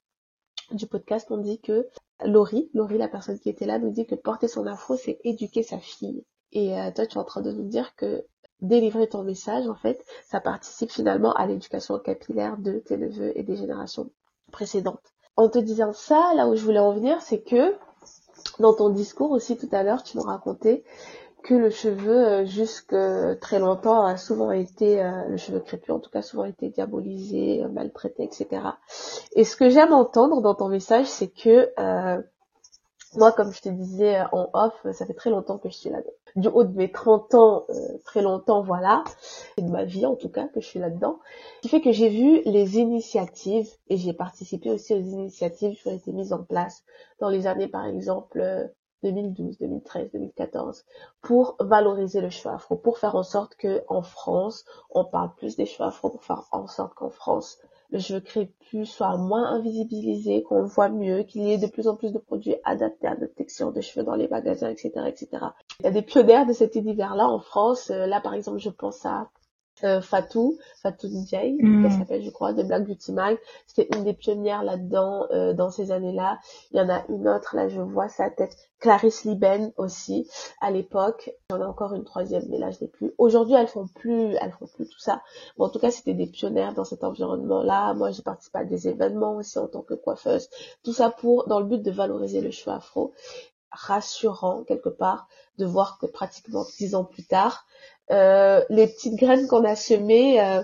du podcast, on dit que Laurie, Laurie, la personne qui était là, nous dit que porter son afro, c'est éduquer sa fille. Et euh, toi, tu es en train de nous dire que délivrer ton message, en fait, ça participe finalement à l'éducation capillaire de tes neveux et des générations précédentes. En te disant ça, là où je voulais en venir, c'est que dans ton discours aussi tout à l'heure, tu nous racontais que le cheveu, euh, jusque très longtemps, a souvent été, euh, le cheveu crépus en tout cas, souvent été diabolisé, maltraité, etc. Et ce que j'aime entendre dans ton message, c'est que euh, moi, comme je te disais en off, ça fait très longtemps que je suis là-dedans. Du haut de mes 30 ans, euh, très longtemps, voilà, et de ma vie en tout cas, que je suis là-dedans. Ce qui fait que j'ai vu les initiatives, et j'ai participé aussi aux initiatives qui ont été mises en place dans les années, par exemple, 2012, 2013, 2014, pour valoriser le cheveu afro, pour faire en sorte que en France, on parle plus des cheveux afro, pour faire en sorte qu'en France, le cheveu crépus soit moins invisibilisé, qu'on le voit mieux, qu'il y ait de plus en plus de produits adaptés à notre texture de cheveux dans les magasins, etc., etc. Il y a des pionnières de cet univers-là en France. Euh, là, par exemple, je pense à euh, Fatou, Fatou Ndiaye, mm. elle s'appelle je crois, de Black Beauty Mag. C'était une des pionnières là-dedans euh, dans ces années-là. Il y en a une autre, là je vois sa tête, Clarisse Liben aussi, à l'époque. Il y en a encore une troisième, mais là je l'ai plus. Aujourd'hui elles font plus, elles font plus tout ça. Mais en tout cas c'était des pionnières dans cet environnement-là. Moi j'ai participé à des événements aussi en tant que coiffeuse. Tout ça pour, dans le but de valoriser le cheveu afro rassurant quelque part de voir que pratiquement dix ans plus tard, les petites graines qu'on a semées euh,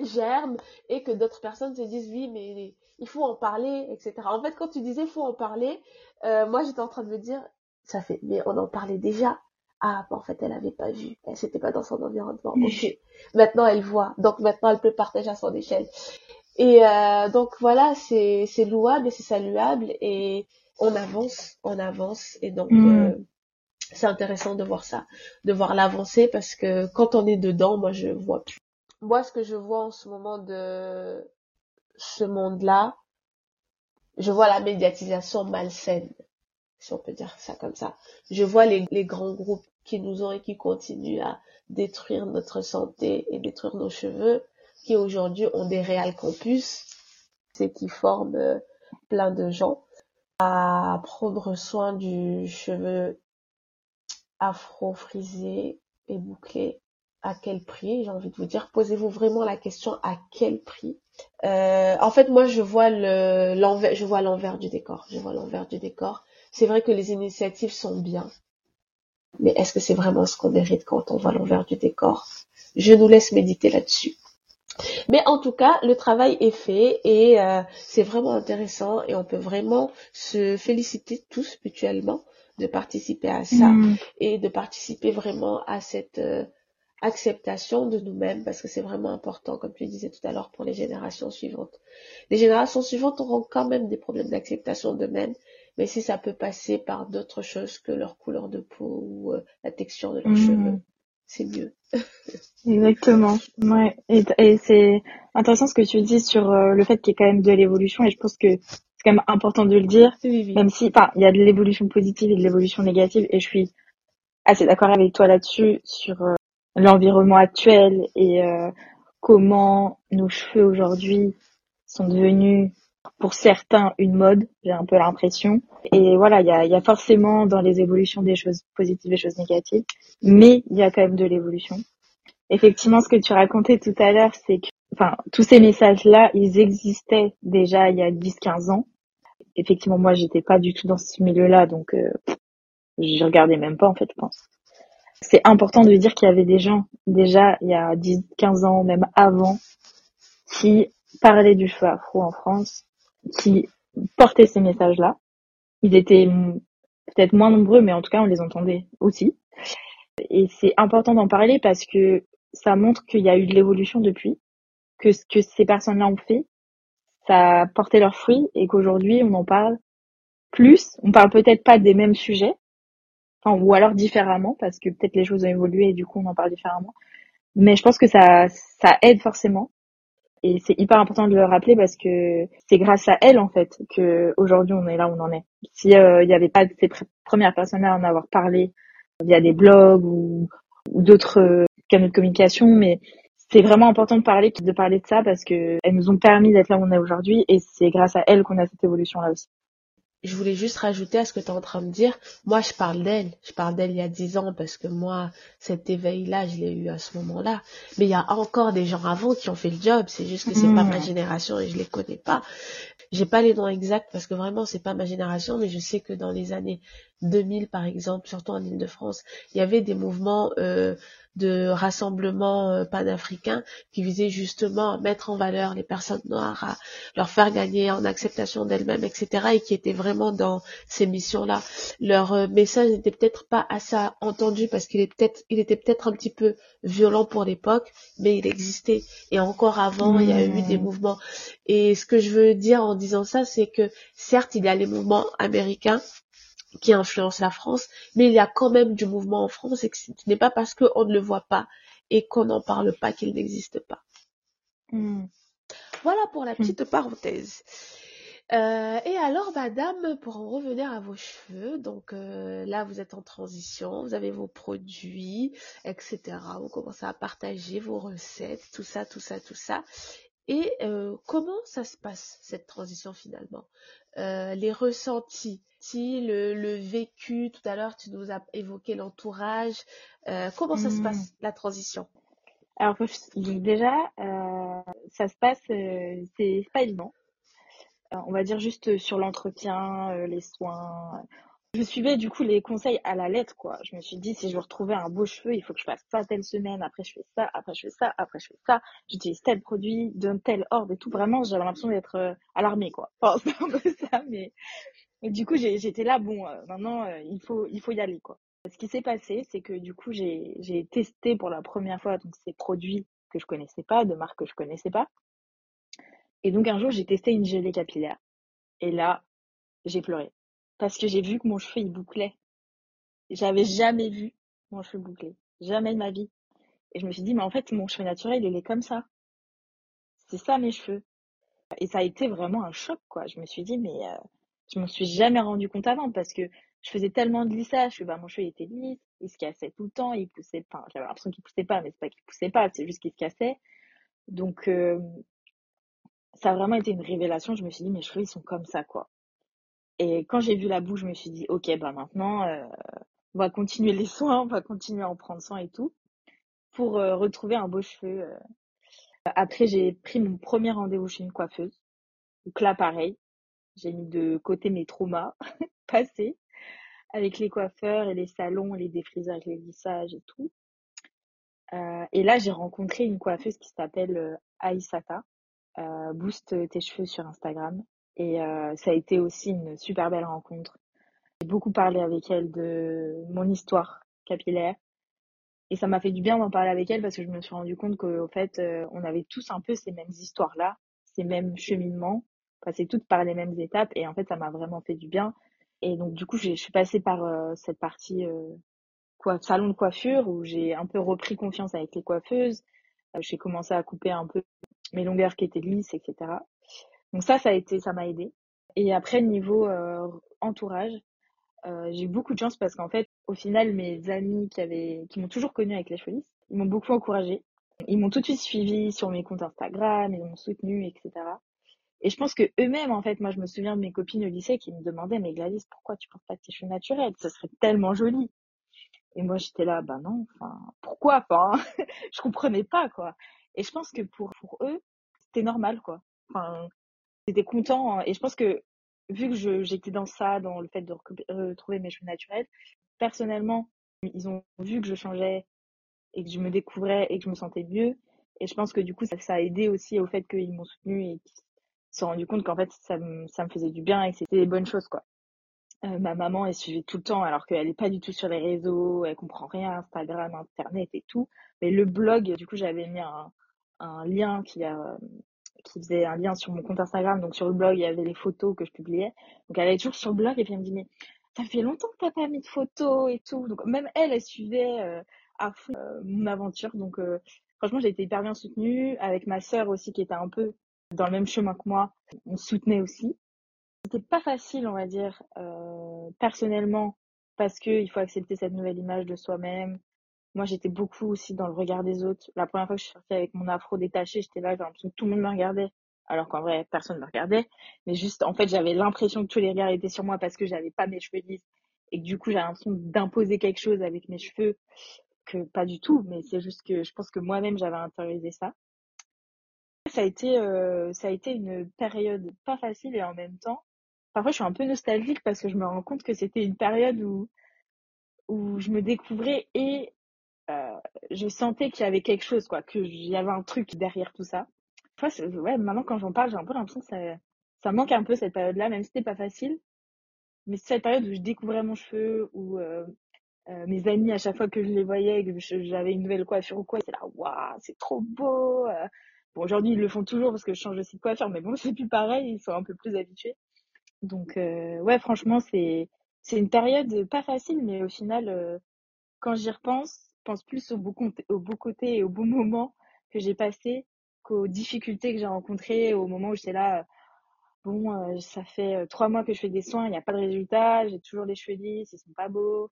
germent et que d'autres personnes se disent oui mais il faut en parler etc en fait quand tu disais faut en parler euh, moi j'étais en train de me dire ça fait mais on en parlait déjà. Ah en fait elle avait pas vu. Elle c'était pas dans son environnement. Ok. Maintenant elle voit. Donc maintenant elle peut partager à son échelle. Et donc voilà c'est c'est louable et c'est saluable et on avance on avance et donc mm c'est intéressant de voir ça, de voir l'avancée parce que quand on est dedans, moi je vois plus. Moi, ce que je vois en ce moment de ce monde-là, je vois la médiatisation malsaine, si on peut dire ça comme ça. Je vois les, les grands groupes qui nous ont et qui continuent à détruire notre santé et détruire nos cheveux, qui aujourd'hui ont des réels campus, c'est qui forment euh, plein de gens à prendre soin du cheveu afro frisé et bouclé à quel prix J'ai envie de vous dire, posez-vous vraiment la question à quel prix? Euh, en fait, moi, je vois le l'envers, je vois l'envers du décor. Je vois l'envers du décor. C'est vrai que les initiatives sont bien, mais est-ce que c'est vraiment ce qu'on mérite quand on voit l'envers du décor? Je nous laisse méditer là-dessus. Mais en tout cas, le travail est fait et euh, c'est vraiment intéressant et on peut vraiment se féliciter tous mutuellement de participer à ça mm. et de participer vraiment à cette euh, acceptation de nous-mêmes parce que c'est vraiment important, comme tu disais tout à l'heure, pour les générations suivantes. Les générations suivantes auront quand même des problèmes d'acceptation d'eux-mêmes, mais si ça peut passer par d'autres choses que leur couleur de peau ou euh, la texture de leurs mm. cheveux, c'est mieux. Exactement. Ouais. Et, et c'est intéressant ce que tu dis sur euh, le fait qu'il y ait quand même de l'évolution et je pense que c'est quand même important de le dire, même si, enfin, il y a de l'évolution positive et de l'évolution négative, et je suis assez d'accord avec toi là-dessus sur euh, l'environnement actuel et euh, comment nos cheveux aujourd'hui sont devenus pour certains une mode, j'ai un peu l'impression. Et voilà, il y a, y a forcément dans les évolutions des choses positives et des choses négatives, mais il y a quand même de l'évolution. Effectivement, ce que tu racontais tout à l'heure, c'est que enfin, tous ces messages-là, ils existaient déjà il y a 10-15 ans effectivement, moi, j'étais pas du tout dans ce milieu-là, donc euh, je regardais même pas, en fait, je pense. C'est important de dire qu'il y avait des gens, déjà, il y a 10, 15 ans, même avant, qui parlaient du feu afro en France, qui portaient ces messages-là. Ils étaient peut-être moins nombreux, mais en tout cas, on les entendait aussi. Et c'est important d'en parler parce que ça montre qu'il y a eu de l'évolution depuis, que ce que ces personnes-là ont fait, ça a porté leurs fruits et qu'aujourd'hui, on en parle plus. On parle peut-être pas des mêmes sujets, enfin, ou alors différemment, parce que peut-être les choses ont évolué et du coup, on en parle différemment. Mais je pense que ça, ça aide forcément. Et c'est hyper important de le rappeler parce que c'est grâce à elle, en fait, que aujourd'hui on est là où on en est. Si euh, il n'y avait pas ces premières personnes à en avoir parlé via des blogs ou, d'autres euh, canaux de communication, mais c'est vraiment important de parler de parler de ça parce que elles nous ont permis d'être là où on est aujourd'hui et c'est grâce à elles qu'on a cette évolution là aussi je voulais juste rajouter à ce que tu es en train de dire. Moi, je parle d'elle. Je parle d'elle il y a dix ans parce que moi, cet éveil-là, je l'ai eu à ce moment-là. Mais il y a encore des gens avant qui ont fait le job. C'est juste que c'est pas ma mmh. génération et je les connais pas. J'ai pas les noms exacts parce que vraiment, c'est pas ma génération, mais je sais que dans les années 2000, par exemple, surtout en Ile-de-France, il y avait des mouvements euh, de rassemblement euh, panafricain qui visait justement à mettre en valeur les personnes noires, à leur faire gagner en acceptation d'elles-mêmes, etc. et qui étaient vraiment dans ces missions-là. Leur euh, message n'était peut-être pas assez entendu parce qu'il est peut-être, il était peut-être un petit peu violent pour l'époque, mais il existait. Et encore avant, il y a eu des mmh. mouvements. Et ce que je veux dire en disant ça, c'est que certes, il y a les mouvements américains qui influence la France, mais il y a quand même du mouvement en France et ce n'est pas parce qu'on ne le voit pas et qu'on n'en parle pas qu'il n'existe pas. Hmm. Voilà pour la hmm. petite parenthèse. Euh, et alors, madame, pour en revenir à vos cheveux, donc euh, là, vous êtes en transition, vous avez vos produits, etc. Vous commencez à partager vos recettes, tout ça, tout ça, tout ça. Et euh, comment ça se passe, cette transition finalement? Les ressentis si le, le vécu, tout à l'heure tu nous as évoqué l'entourage, euh, comment ça se mmh. passe la transition? Alors déjà, euh, ça se passe, euh, c'est pas évident. on va dire juste sur l'entretien, les soins. Je suivais du coup les conseils à la lettre, quoi. Je me suis dit, si je veux retrouver un beau cheveu, il faut que je fasse ça telle semaine, après je fais ça, après je fais ça, après je fais ça, j'utilise tel produit, d'un tel ordre et tout. Vraiment, j'avais l'impression d'être à l'armée, quoi. Enfin, c'est un peu ça, mais et du coup, j'étais là, bon, euh, maintenant, euh, il faut, il faut y aller, quoi. Ce qui s'est passé, c'est que du coup, j'ai testé pour la première fois donc, ces produits que je connaissais pas, de marques que je connaissais pas. Et donc, un jour, j'ai testé une gelée capillaire. Et là, j'ai pleuré. Parce que j'ai vu que mon cheveu, il bouclait. J'avais jamais vu mon cheveu boucler. Jamais de ma vie. Et je me suis dit, mais en fait, mon cheveu naturel, il est comme ça. C'est ça, mes cheveux. Et ça a été vraiment un choc, quoi. Je me suis dit, mais euh, je m'en suis jamais rendu compte avant parce que je faisais tellement de lissage que bah, mon cheveu était lisse, il se cassait tout le temps, il poussait pas. J'avais l'impression qu'il poussait pas, mais c'est pas qu'il poussait pas, c'est juste qu'il se cassait. Donc euh, ça a vraiment été une révélation. Je me suis dit mes cheveux ils sont comme ça quoi. Et quand j'ai vu la boue, je me suis dit ok bah maintenant euh, on va continuer les soins, on va continuer à en prendre soin et tout pour euh, retrouver un beau cheveu. Après j'ai pris mon premier rendez-vous chez une coiffeuse. Donc là pareil, j'ai mis de côté mes traumas passés avec les coiffeurs et les salons, les défriseurs avec les lissages et tout. Euh, et là, j'ai rencontré une coiffeuse qui s'appelle euh, Aïsata, euh, Boost tes cheveux sur Instagram. Et ça a été aussi une super belle rencontre. J'ai beaucoup parlé avec elle de mon histoire capillaire. Et ça m'a fait du bien d'en parler avec elle parce que je me suis rendu compte qu'au fait, on avait tous un peu ces mêmes histoires-là, ces mêmes cheminements passer toutes par les mêmes étapes et en fait ça m'a vraiment fait du bien et donc du coup je suis passée par euh, cette partie euh, quoi, salon de coiffure où j'ai un peu repris confiance avec les coiffeuses euh, j'ai commencé à couper un peu mes longueurs qui étaient lisses etc donc ça ça a été ça m'a aidé et après niveau entourage j'ai eu beaucoup de chance parce qu'en fait au final mes amis qui avaient qui m'ont toujours connue avec les cheveux ils m'ont beaucoup encouragée ils m'ont tout de suite suivi sur mes comptes Instagram ils m'ont soutenu etc et je pense que eux-mêmes, en fait, moi, je me souviens de mes copines au lycée qui me demandaient, mais Gladys, pourquoi tu portes pas tes cheveux naturels? Ce serait tellement joli. Et moi, j'étais là, bah non, enfin, pourquoi? Enfin, je comprenais pas, quoi. Et je pense que pour, pour eux, c'était normal, quoi. Enfin, c'était content. Hein. Et je pense que vu que j'étais dans ça, dans le fait de retrouver mes cheveux naturels, personnellement, ils ont vu que je changeais et que je me découvrais et que je me sentais mieux. Et je pense que du coup, ça, a aidé aussi au fait qu'ils m'ont soutenu et qu'ils se sont rendus compte qu'en fait, ça me, ça me faisait du bien et que c'était des bonnes choses, quoi. Euh, ma maman, elle suivait tout le temps, alors qu'elle est pas du tout sur les réseaux, elle comprend rien, Instagram, Internet et tout. Mais le blog, du coup, j'avais mis un, un lien qui a, qui faisait un lien sur mon compte Instagram. Donc, sur le blog, il y avait les photos que je publiais. Donc, elle est toujours sur le blog et puis elle me dit, mais ça fait longtemps que t'as pas mis de photos et tout. Donc, même elle, elle suivait euh, à fond euh, mon aventure. Donc, franchement, j'ai été hyper bien soutenue avec ma sœur aussi qui était un peu dans le même chemin que moi. On soutenait aussi. C'était pas facile, on va dire, euh, personnellement, parce que il faut accepter cette nouvelle image de soi-même. Moi, j'étais beaucoup aussi dans le regard des autres. La première fois que je suis sortie avec mon afro détaché, j'étais là, j'ai l'impression que tout le monde me regardait. Alors qu'en vrai, personne ne me regardait. Mais juste, en fait, j'avais l'impression que tous les regards étaient sur moi parce que j'avais pas mes cheveux lisses. Et que du coup, j'avais l'impression d'imposer quelque chose avec mes cheveux que pas du tout. Mais c'est juste que je pense que moi-même, j'avais intériorisé ça. Ça a été, euh, ça a été une période pas facile et en même temps, parfois je suis un peu nostalgique parce que je me rends compte que c'était une période où où je me découvrais et je sentais qu'il y avait quelque chose quoi que il y avait un truc derrière tout ça. Enfin, ouais maintenant quand j'en parle j'ai un peu l'impression que ça ça manque un peu cette période là même si c'était pas facile. Mais cette période où je découvrais mon cheveu où euh, euh, mes amis à chaque fois que je les voyais j'avais une nouvelle coiffure ou quoi c'est là waouh c'est trop beau bon aujourd'hui ils le font toujours parce que je change aussi de coiffure mais bon c'est plus pareil ils sont un peu plus habitués. Donc euh, ouais, franchement, c'est c'est une période pas facile, mais au final, euh, quand j'y repense, pense plus aux beaux, aux beaux côtés et aux bons moments que j'ai passés qu'aux difficultés que j'ai rencontrées au moment où j'étais là. Bon, euh, ça fait trois mois que je fais des soins, il n'y a pas de résultat, j'ai toujours les cheveux lisses, ils sont pas beaux.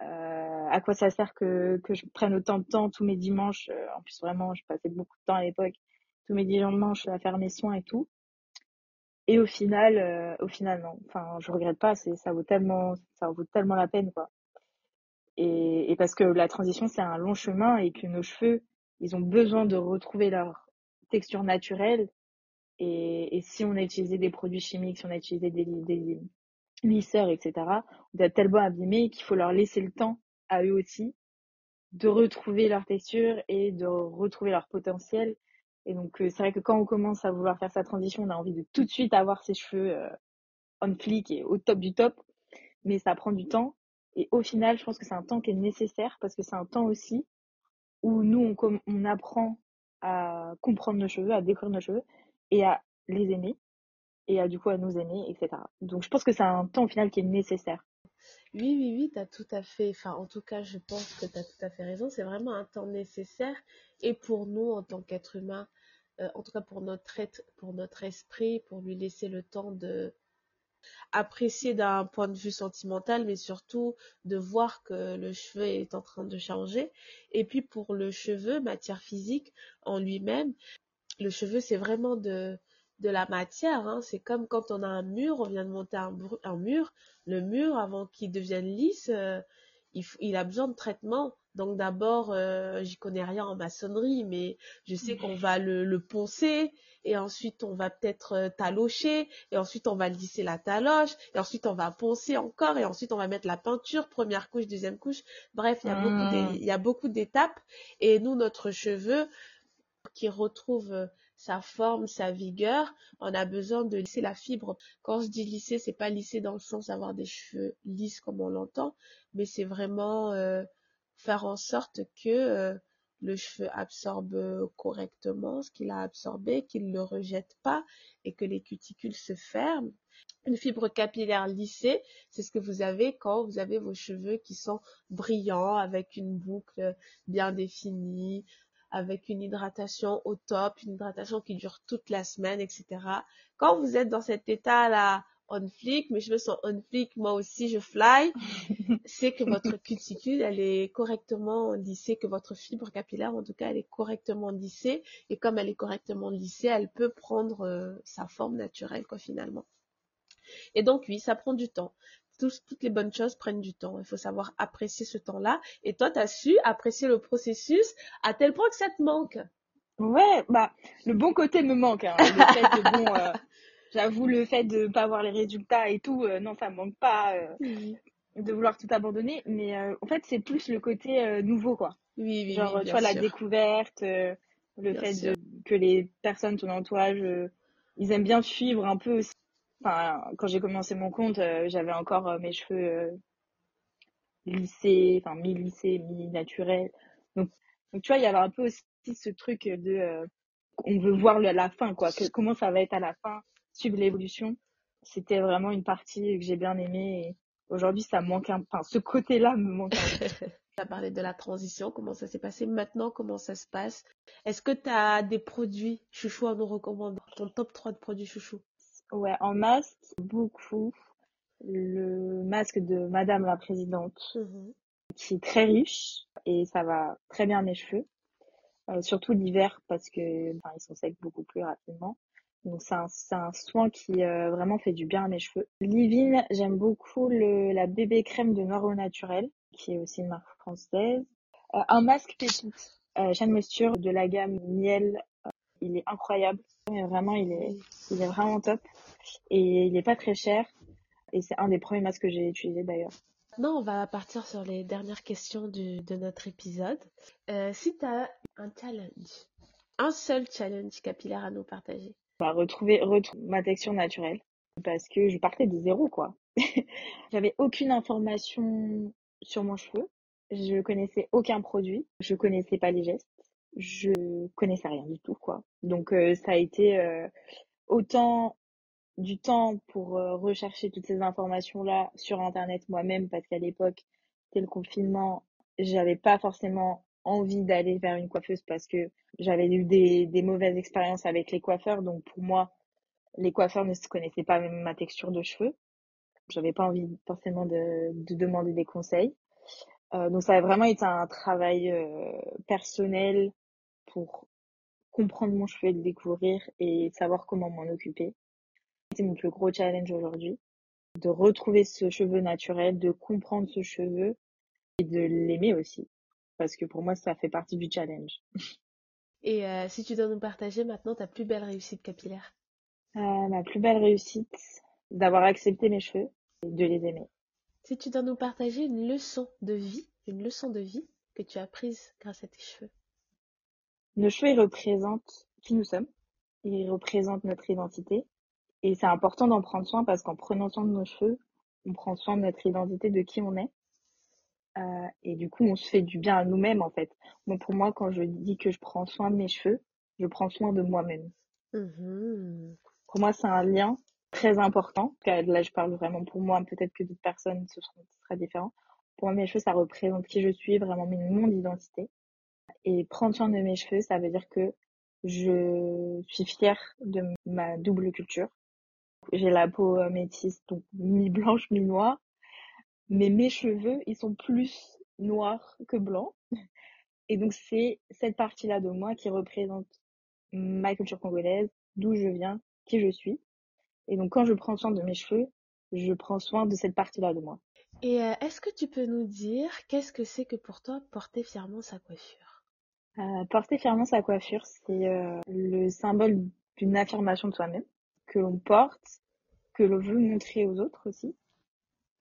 à quoi ça sert que, je prenne autant de temps tous mes dimanches En plus, vraiment, je passais beaucoup de temps à l'époque, tous mes dimanches à faire mes soins et tout. Et au final, euh, au final, non. Enfin, je regrette pas. Ça vaut tellement, ça vaut tellement la peine, quoi. Et, parce que la transition, c'est un long chemin et que nos cheveux, ils ont besoin de retrouver leur texture naturelle. Et, si on a utilisé des produits chimiques, si on a utilisé des, lisseurs, etc., on doit tellement abîmer qu'il faut leur laisser le temps à eux aussi de retrouver leur texture et de retrouver leur potentiel et donc, euh, c'est vrai que quand on commence à vouloir faire sa transition, on a envie de tout de suite avoir ses cheveux euh, on flic et au top du top. Mais ça prend du temps. Et au final, je pense que c'est un temps qui est nécessaire parce que c'est un temps aussi où nous, on, on apprend à comprendre nos cheveux, à découvrir nos cheveux et à les aimer et à du coup à nous aimer, etc. Donc, je pense que c'est un temps au final qui est nécessaire. Oui, oui, oui, tu as tout à fait, enfin, en tout cas, je pense que tu as tout à fait raison. C'est vraiment un temps nécessaire. Et pour nous, en tant qu'être humain, euh, en tout cas pour notre, pour notre esprit, pour lui laisser le temps de apprécier d'un point de vue sentimental, mais surtout de voir que le cheveu est en train de changer. Et puis pour le cheveu, matière physique en lui-même, le cheveu, c'est vraiment de, de la matière. Hein. C'est comme quand on a un mur, on vient de monter un, un mur. Le mur, avant qu'il devienne lisse, euh, il, il, a besoin de traitement. Donc d'abord, euh, j'y connais rien en maçonnerie, mais je sais qu'on va le, le, poncer et ensuite on va peut-être euh, talocher. Et ensuite on va lisser la taloche. Et ensuite on va poncer encore. Et ensuite on va mettre la peinture, première couche, deuxième couche. Bref, il y a beaucoup il y a beaucoup d'étapes. Et nous notre cheveu qui retrouve euh, sa forme, sa vigueur, on a besoin de lisser la fibre. Quand je dis lisser, c'est pas lisser dans le sens d'avoir des cheveux lisses comme on l'entend, mais c'est vraiment euh, faire en sorte que euh, le cheveu absorbe correctement ce qu'il a absorbé, qu'il ne le rejette pas et que les cuticules se ferment. Une fibre capillaire lissée, c'est ce que vous avez quand vous avez vos cheveux qui sont brillants avec une boucle bien définie, avec une hydratation au top, une hydratation qui dure toute la semaine, etc. Quand vous êtes dans cet état-là, on flick, mes cheveux sont on flick, moi aussi je fly, c'est que votre cuticule, elle est correctement lissée, que votre fibre capillaire, en tout cas, elle est correctement lissée, et comme elle est correctement lissée, elle peut prendre euh, sa forme naturelle, quoi, finalement. Et donc, oui, ça prend du temps toutes les bonnes choses prennent du temps. Il faut savoir apprécier ce temps-là. Et toi, tu as su apprécier le processus à tel point que ça te manque. Ouais, bah le bon côté me manque. Hein. Le fait que bon, euh, j'avoue le fait de pas voir les résultats et tout, euh, non, ça me manque pas euh, de vouloir tout abandonner. Mais euh, en fait, c'est plus le côté euh, nouveau, quoi. oui, oui, Genre, oui, tu vois, la découverte, euh, le Bien fait de, que les personnes, ton entourage, euh, ils aiment bien suivre un peu aussi. Enfin, quand j'ai commencé mon compte, euh, j'avais encore mes cheveux euh, lissés, enfin mi-lissés, mi-naturels. Donc, donc, tu vois, il y avait un peu aussi ce truc de, euh, on veut voir la fin, quoi, que, comment ça va être à la fin, suivre l'évolution. C'était vraiment une partie que j'ai bien aimée et aujourd'hui, ça me manque un, enfin, ce côté-là me manque un peu. Tu as parlé de la transition, comment ça s'est passé. Maintenant, comment ça se passe? Est-ce que tu as des produits chouchou à nous recommander? Ton top 3 de produits chouchou? Ouais, en masque, beaucoup. Le masque de Madame la Présidente, Mhm. qui est très riche et ça va très bien mes cheveux. Euh, surtout l'hiver parce que enfin, ils sont secs beaucoup plus rapidement. Donc c'est un, un soin qui euh, vraiment fait du bien à mes cheveux. Livin, j'aime beaucoup le, la bébé crème de Nord au Naturel, qui est aussi une marque française. Euh, un masque pépite, euh, Shane Moisture de la gamme Miel, euh, il est incroyable. Vraiment, il est, il est vraiment top et il est pas très cher. Et c'est un des premiers masques que j'ai utilisé d'ailleurs. Maintenant, on va partir sur les dernières questions du- de notre épisode. Euh, si tu as un challenge, un seul challenge capillaire à nous partager. Bah, retrouver, retrouver ma texture naturelle parce que je partais de zéro quoi. J'avais aucune information sur mon cheveu. Je connaissais aucun produit. Je connaissais pas les gestes. Je connaissais rien du tout quoi. Donc euh, ça a été euh, autant du temps pour euh, rechercher toutes ces informations là sur internet moi-même parce qu'à l'époque c'était le confinement. J'avais pas forcément envie d'aller vers une coiffeuse parce que j'avais eu des, des mauvaises expériences avec les coiffeurs. Donc pour moi, les coiffeurs ne se connaissaient pas même ma texture de cheveux. J'avais pas envie forcément de, de demander des conseils. Euh, donc ça a vraiment été un travail euh, personnel pour comprendre mon cheveu et le découvrir et savoir comment m'en occuper. C'est mon plus gros challenge aujourd'hui, de retrouver ce cheveu naturel, de comprendre ce cheveu et de l'aimer aussi. Parce que pour moi, ça fait partie du challenge. Et euh, si tu dois nous partager maintenant ta plus belle réussite capillaire. Euh, ma plus belle réussite, d'avoir accepté mes cheveux et de les aimer. Si tu dois nous partager une leçon de vie, une leçon de vie que tu as prise grâce à tes cheveux. Nos cheveux, ils représentent qui nous sommes. Ils représentent notre identité. Et c'est important d'en prendre soin parce qu'en prenant soin de nos cheveux, on prend soin de notre identité, de qui on est. Euh, et du coup, on se fait du bien à nous-mêmes, en fait. Moi, pour moi, quand je dis que je prends soin de mes cheveux, je prends soin de moi-même. Mhm. Pour moi, c'est un lien très important. Là, je parle vraiment pour moi. Peut-être que d'autres personnes, ce sera différent. Pour moi, mes cheveux, ça représente qui je suis, vraiment mon identité. Et prendre soin de mes cheveux, ça veut dire que je suis fière de ma double culture. J'ai la peau euh, métisse, donc mi-blanche, mi-noire. Mais mes cheveux, ils sont plus noirs que blancs. Et donc, c'est cette partie-là de moi qui représente ma culture congolaise, d'où je viens, qui je suis. Et donc, quand je prends soin de mes cheveux, je prends soin de cette partie-là de moi. Et euh, est-ce que tu peux nous dire qu'est-ce que c'est que pour toi porter fièrement sa coiffure? Euh, porter fièrement sa coiffure, c'est euh, le symbole d'une affirmation de soi-même que l'on porte, que l'on veut montrer aux autres aussi.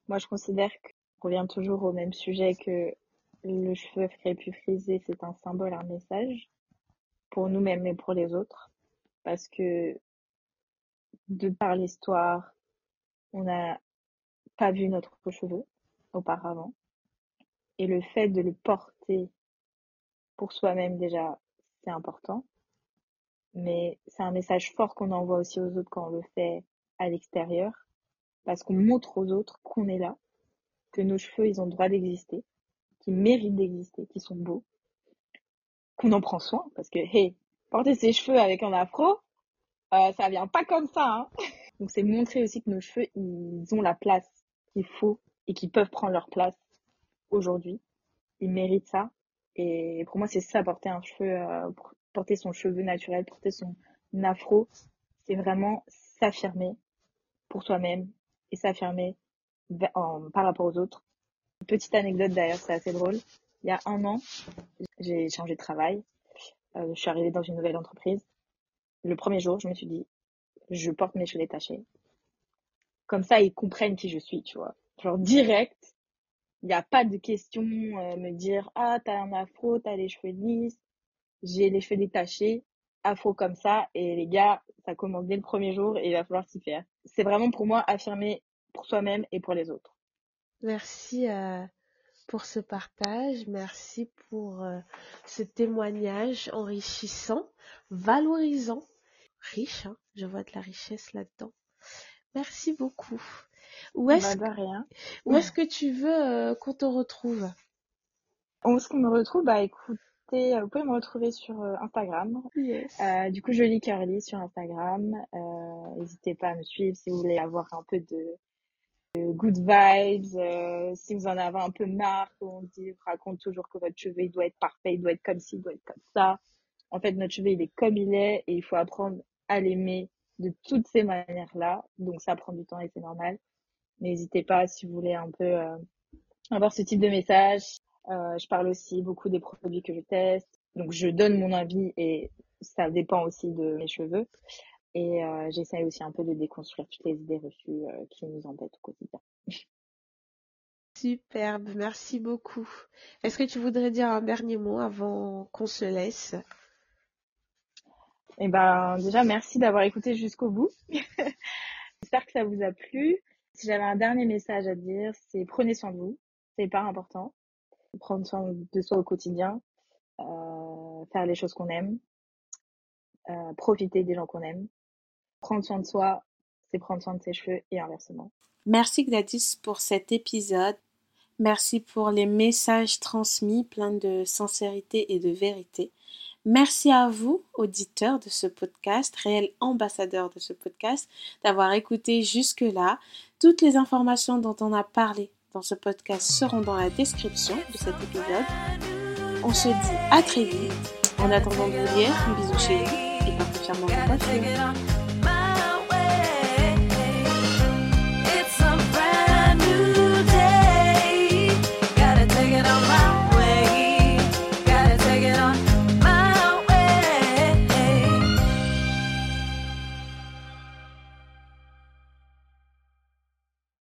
Moi, je considère qu'on revient toujours au même sujet que le cheveu crépus frisé, c'est un symbole, un message pour nous-mêmes et pour les autres. Parce que de par l'histoire, on n'a pas vu notre cheveu auparavant. Et le fait de le porter pour soi-même déjà, c'est important. Mais c'est un message fort qu'on envoie aussi aux autres quand on le fait à l'extérieur. Parce qu'on montre aux autres qu'on est là, que nos cheveux, ils ont le droit d'exister, qu'ils méritent d'exister, qu'ils sont beaux, qu'on en prend soin. Parce que, hey, porter ses cheveux avec un afro, euh, ça vient pas comme ça. Hein. Donc c'est montrer aussi que nos cheveux, ils ont la place qu'il faut et qu'ils peuvent prendre leur place aujourd'hui. Ils méritent ça. Et pour moi, c'est ça, porter un cheveu, euh, porter son cheveu naturel, porter son afro, c'est vraiment s'affirmer pour soi-même et s'affirmer par rapport aux autres. Petite anecdote d'ailleurs, c'est assez drôle. Il y a un an, j'ai changé de travail. Euh, je suis arrivée dans une nouvelle entreprise. Le premier jour, je me suis dit, je porte mes cheveux détachés. Comme ça, ils comprennent qui je suis, tu vois. Genre direct, il n'y a pas de question euh, me dire ah t'as un afro, t'as les cheveux lisses, j'ai les cheveux détachés, afro comme ça et les gars, ça commence dès le premier jour et il va falloir s'y faire. C'est vraiment pour moi affirmer pour soi-même et pour les autres. Merci euh, pour ce partage, merci pour euh, ce témoignage enrichissant, valorisant, riche, hein, je vois de la richesse là-dedans. Merci beaucoup. Où est-ce bah. Où est-ce que tu veux euh, qu'on te retrouve? Où est-ce qu'on me retrouve? Bah écoutez, euh, vous pouvez me retrouver sur euh, Instagram. Yes. du coup, je lis Curly sur Instagram. N'hésitez pas à me suivre si vous voulez avoir un peu de, good vibes. si vous en avez un peu marre, on dit, raconte toujours que votre cheveu il doit être parfait, il doit être comme ci, il doit être comme ça. En fait, notre cheveu il est comme il est et il faut apprendre à l'aimer de toutes ces manières-là. Donc ça prend du temps et c'est normal. N'hésitez pas si vous voulez un peu euh, avoir ce type de message. Euh, je parle aussi beaucoup des produits que je teste. Donc je donne mon avis et ça dépend aussi de mes cheveux. Et euh, j'essaye aussi un peu de déconstruire toutes les idées reçues euh, qui nous embêtent au quotidien. Superbe, merci beaucoup. Est-ce que tu voudrais dire un dernier mot avant qu'on se laisse? Eh ben déjà merci d'avoir écouté jusqu'au bout. J'espère que ça vous a plu. Si j'avais un dernier message à dire, c'est prenez soin de vous. C'est hyper important. Prendre soin de soi au quotidien. Euh, faire les choses qu'on aime. Euh, profiter des gens qu'on aime. Prendre soin de soi, c'est prendre soin de ses cheveux et inversement. Merci Gladys pour cet épisode. Merci pour les messages transmis pleins de sincérité et de vérité. Merci à vous, auditeurs de ce podcast, réels ambassadeurs de ce podcast, d'avoir écouté jusque-là. Toutes les informations dont on a parlé dans ce podcast seront dans la description de cet épisode. On se dit à très vite. En attendant de vous dire, un chez vous et portez fièrement vos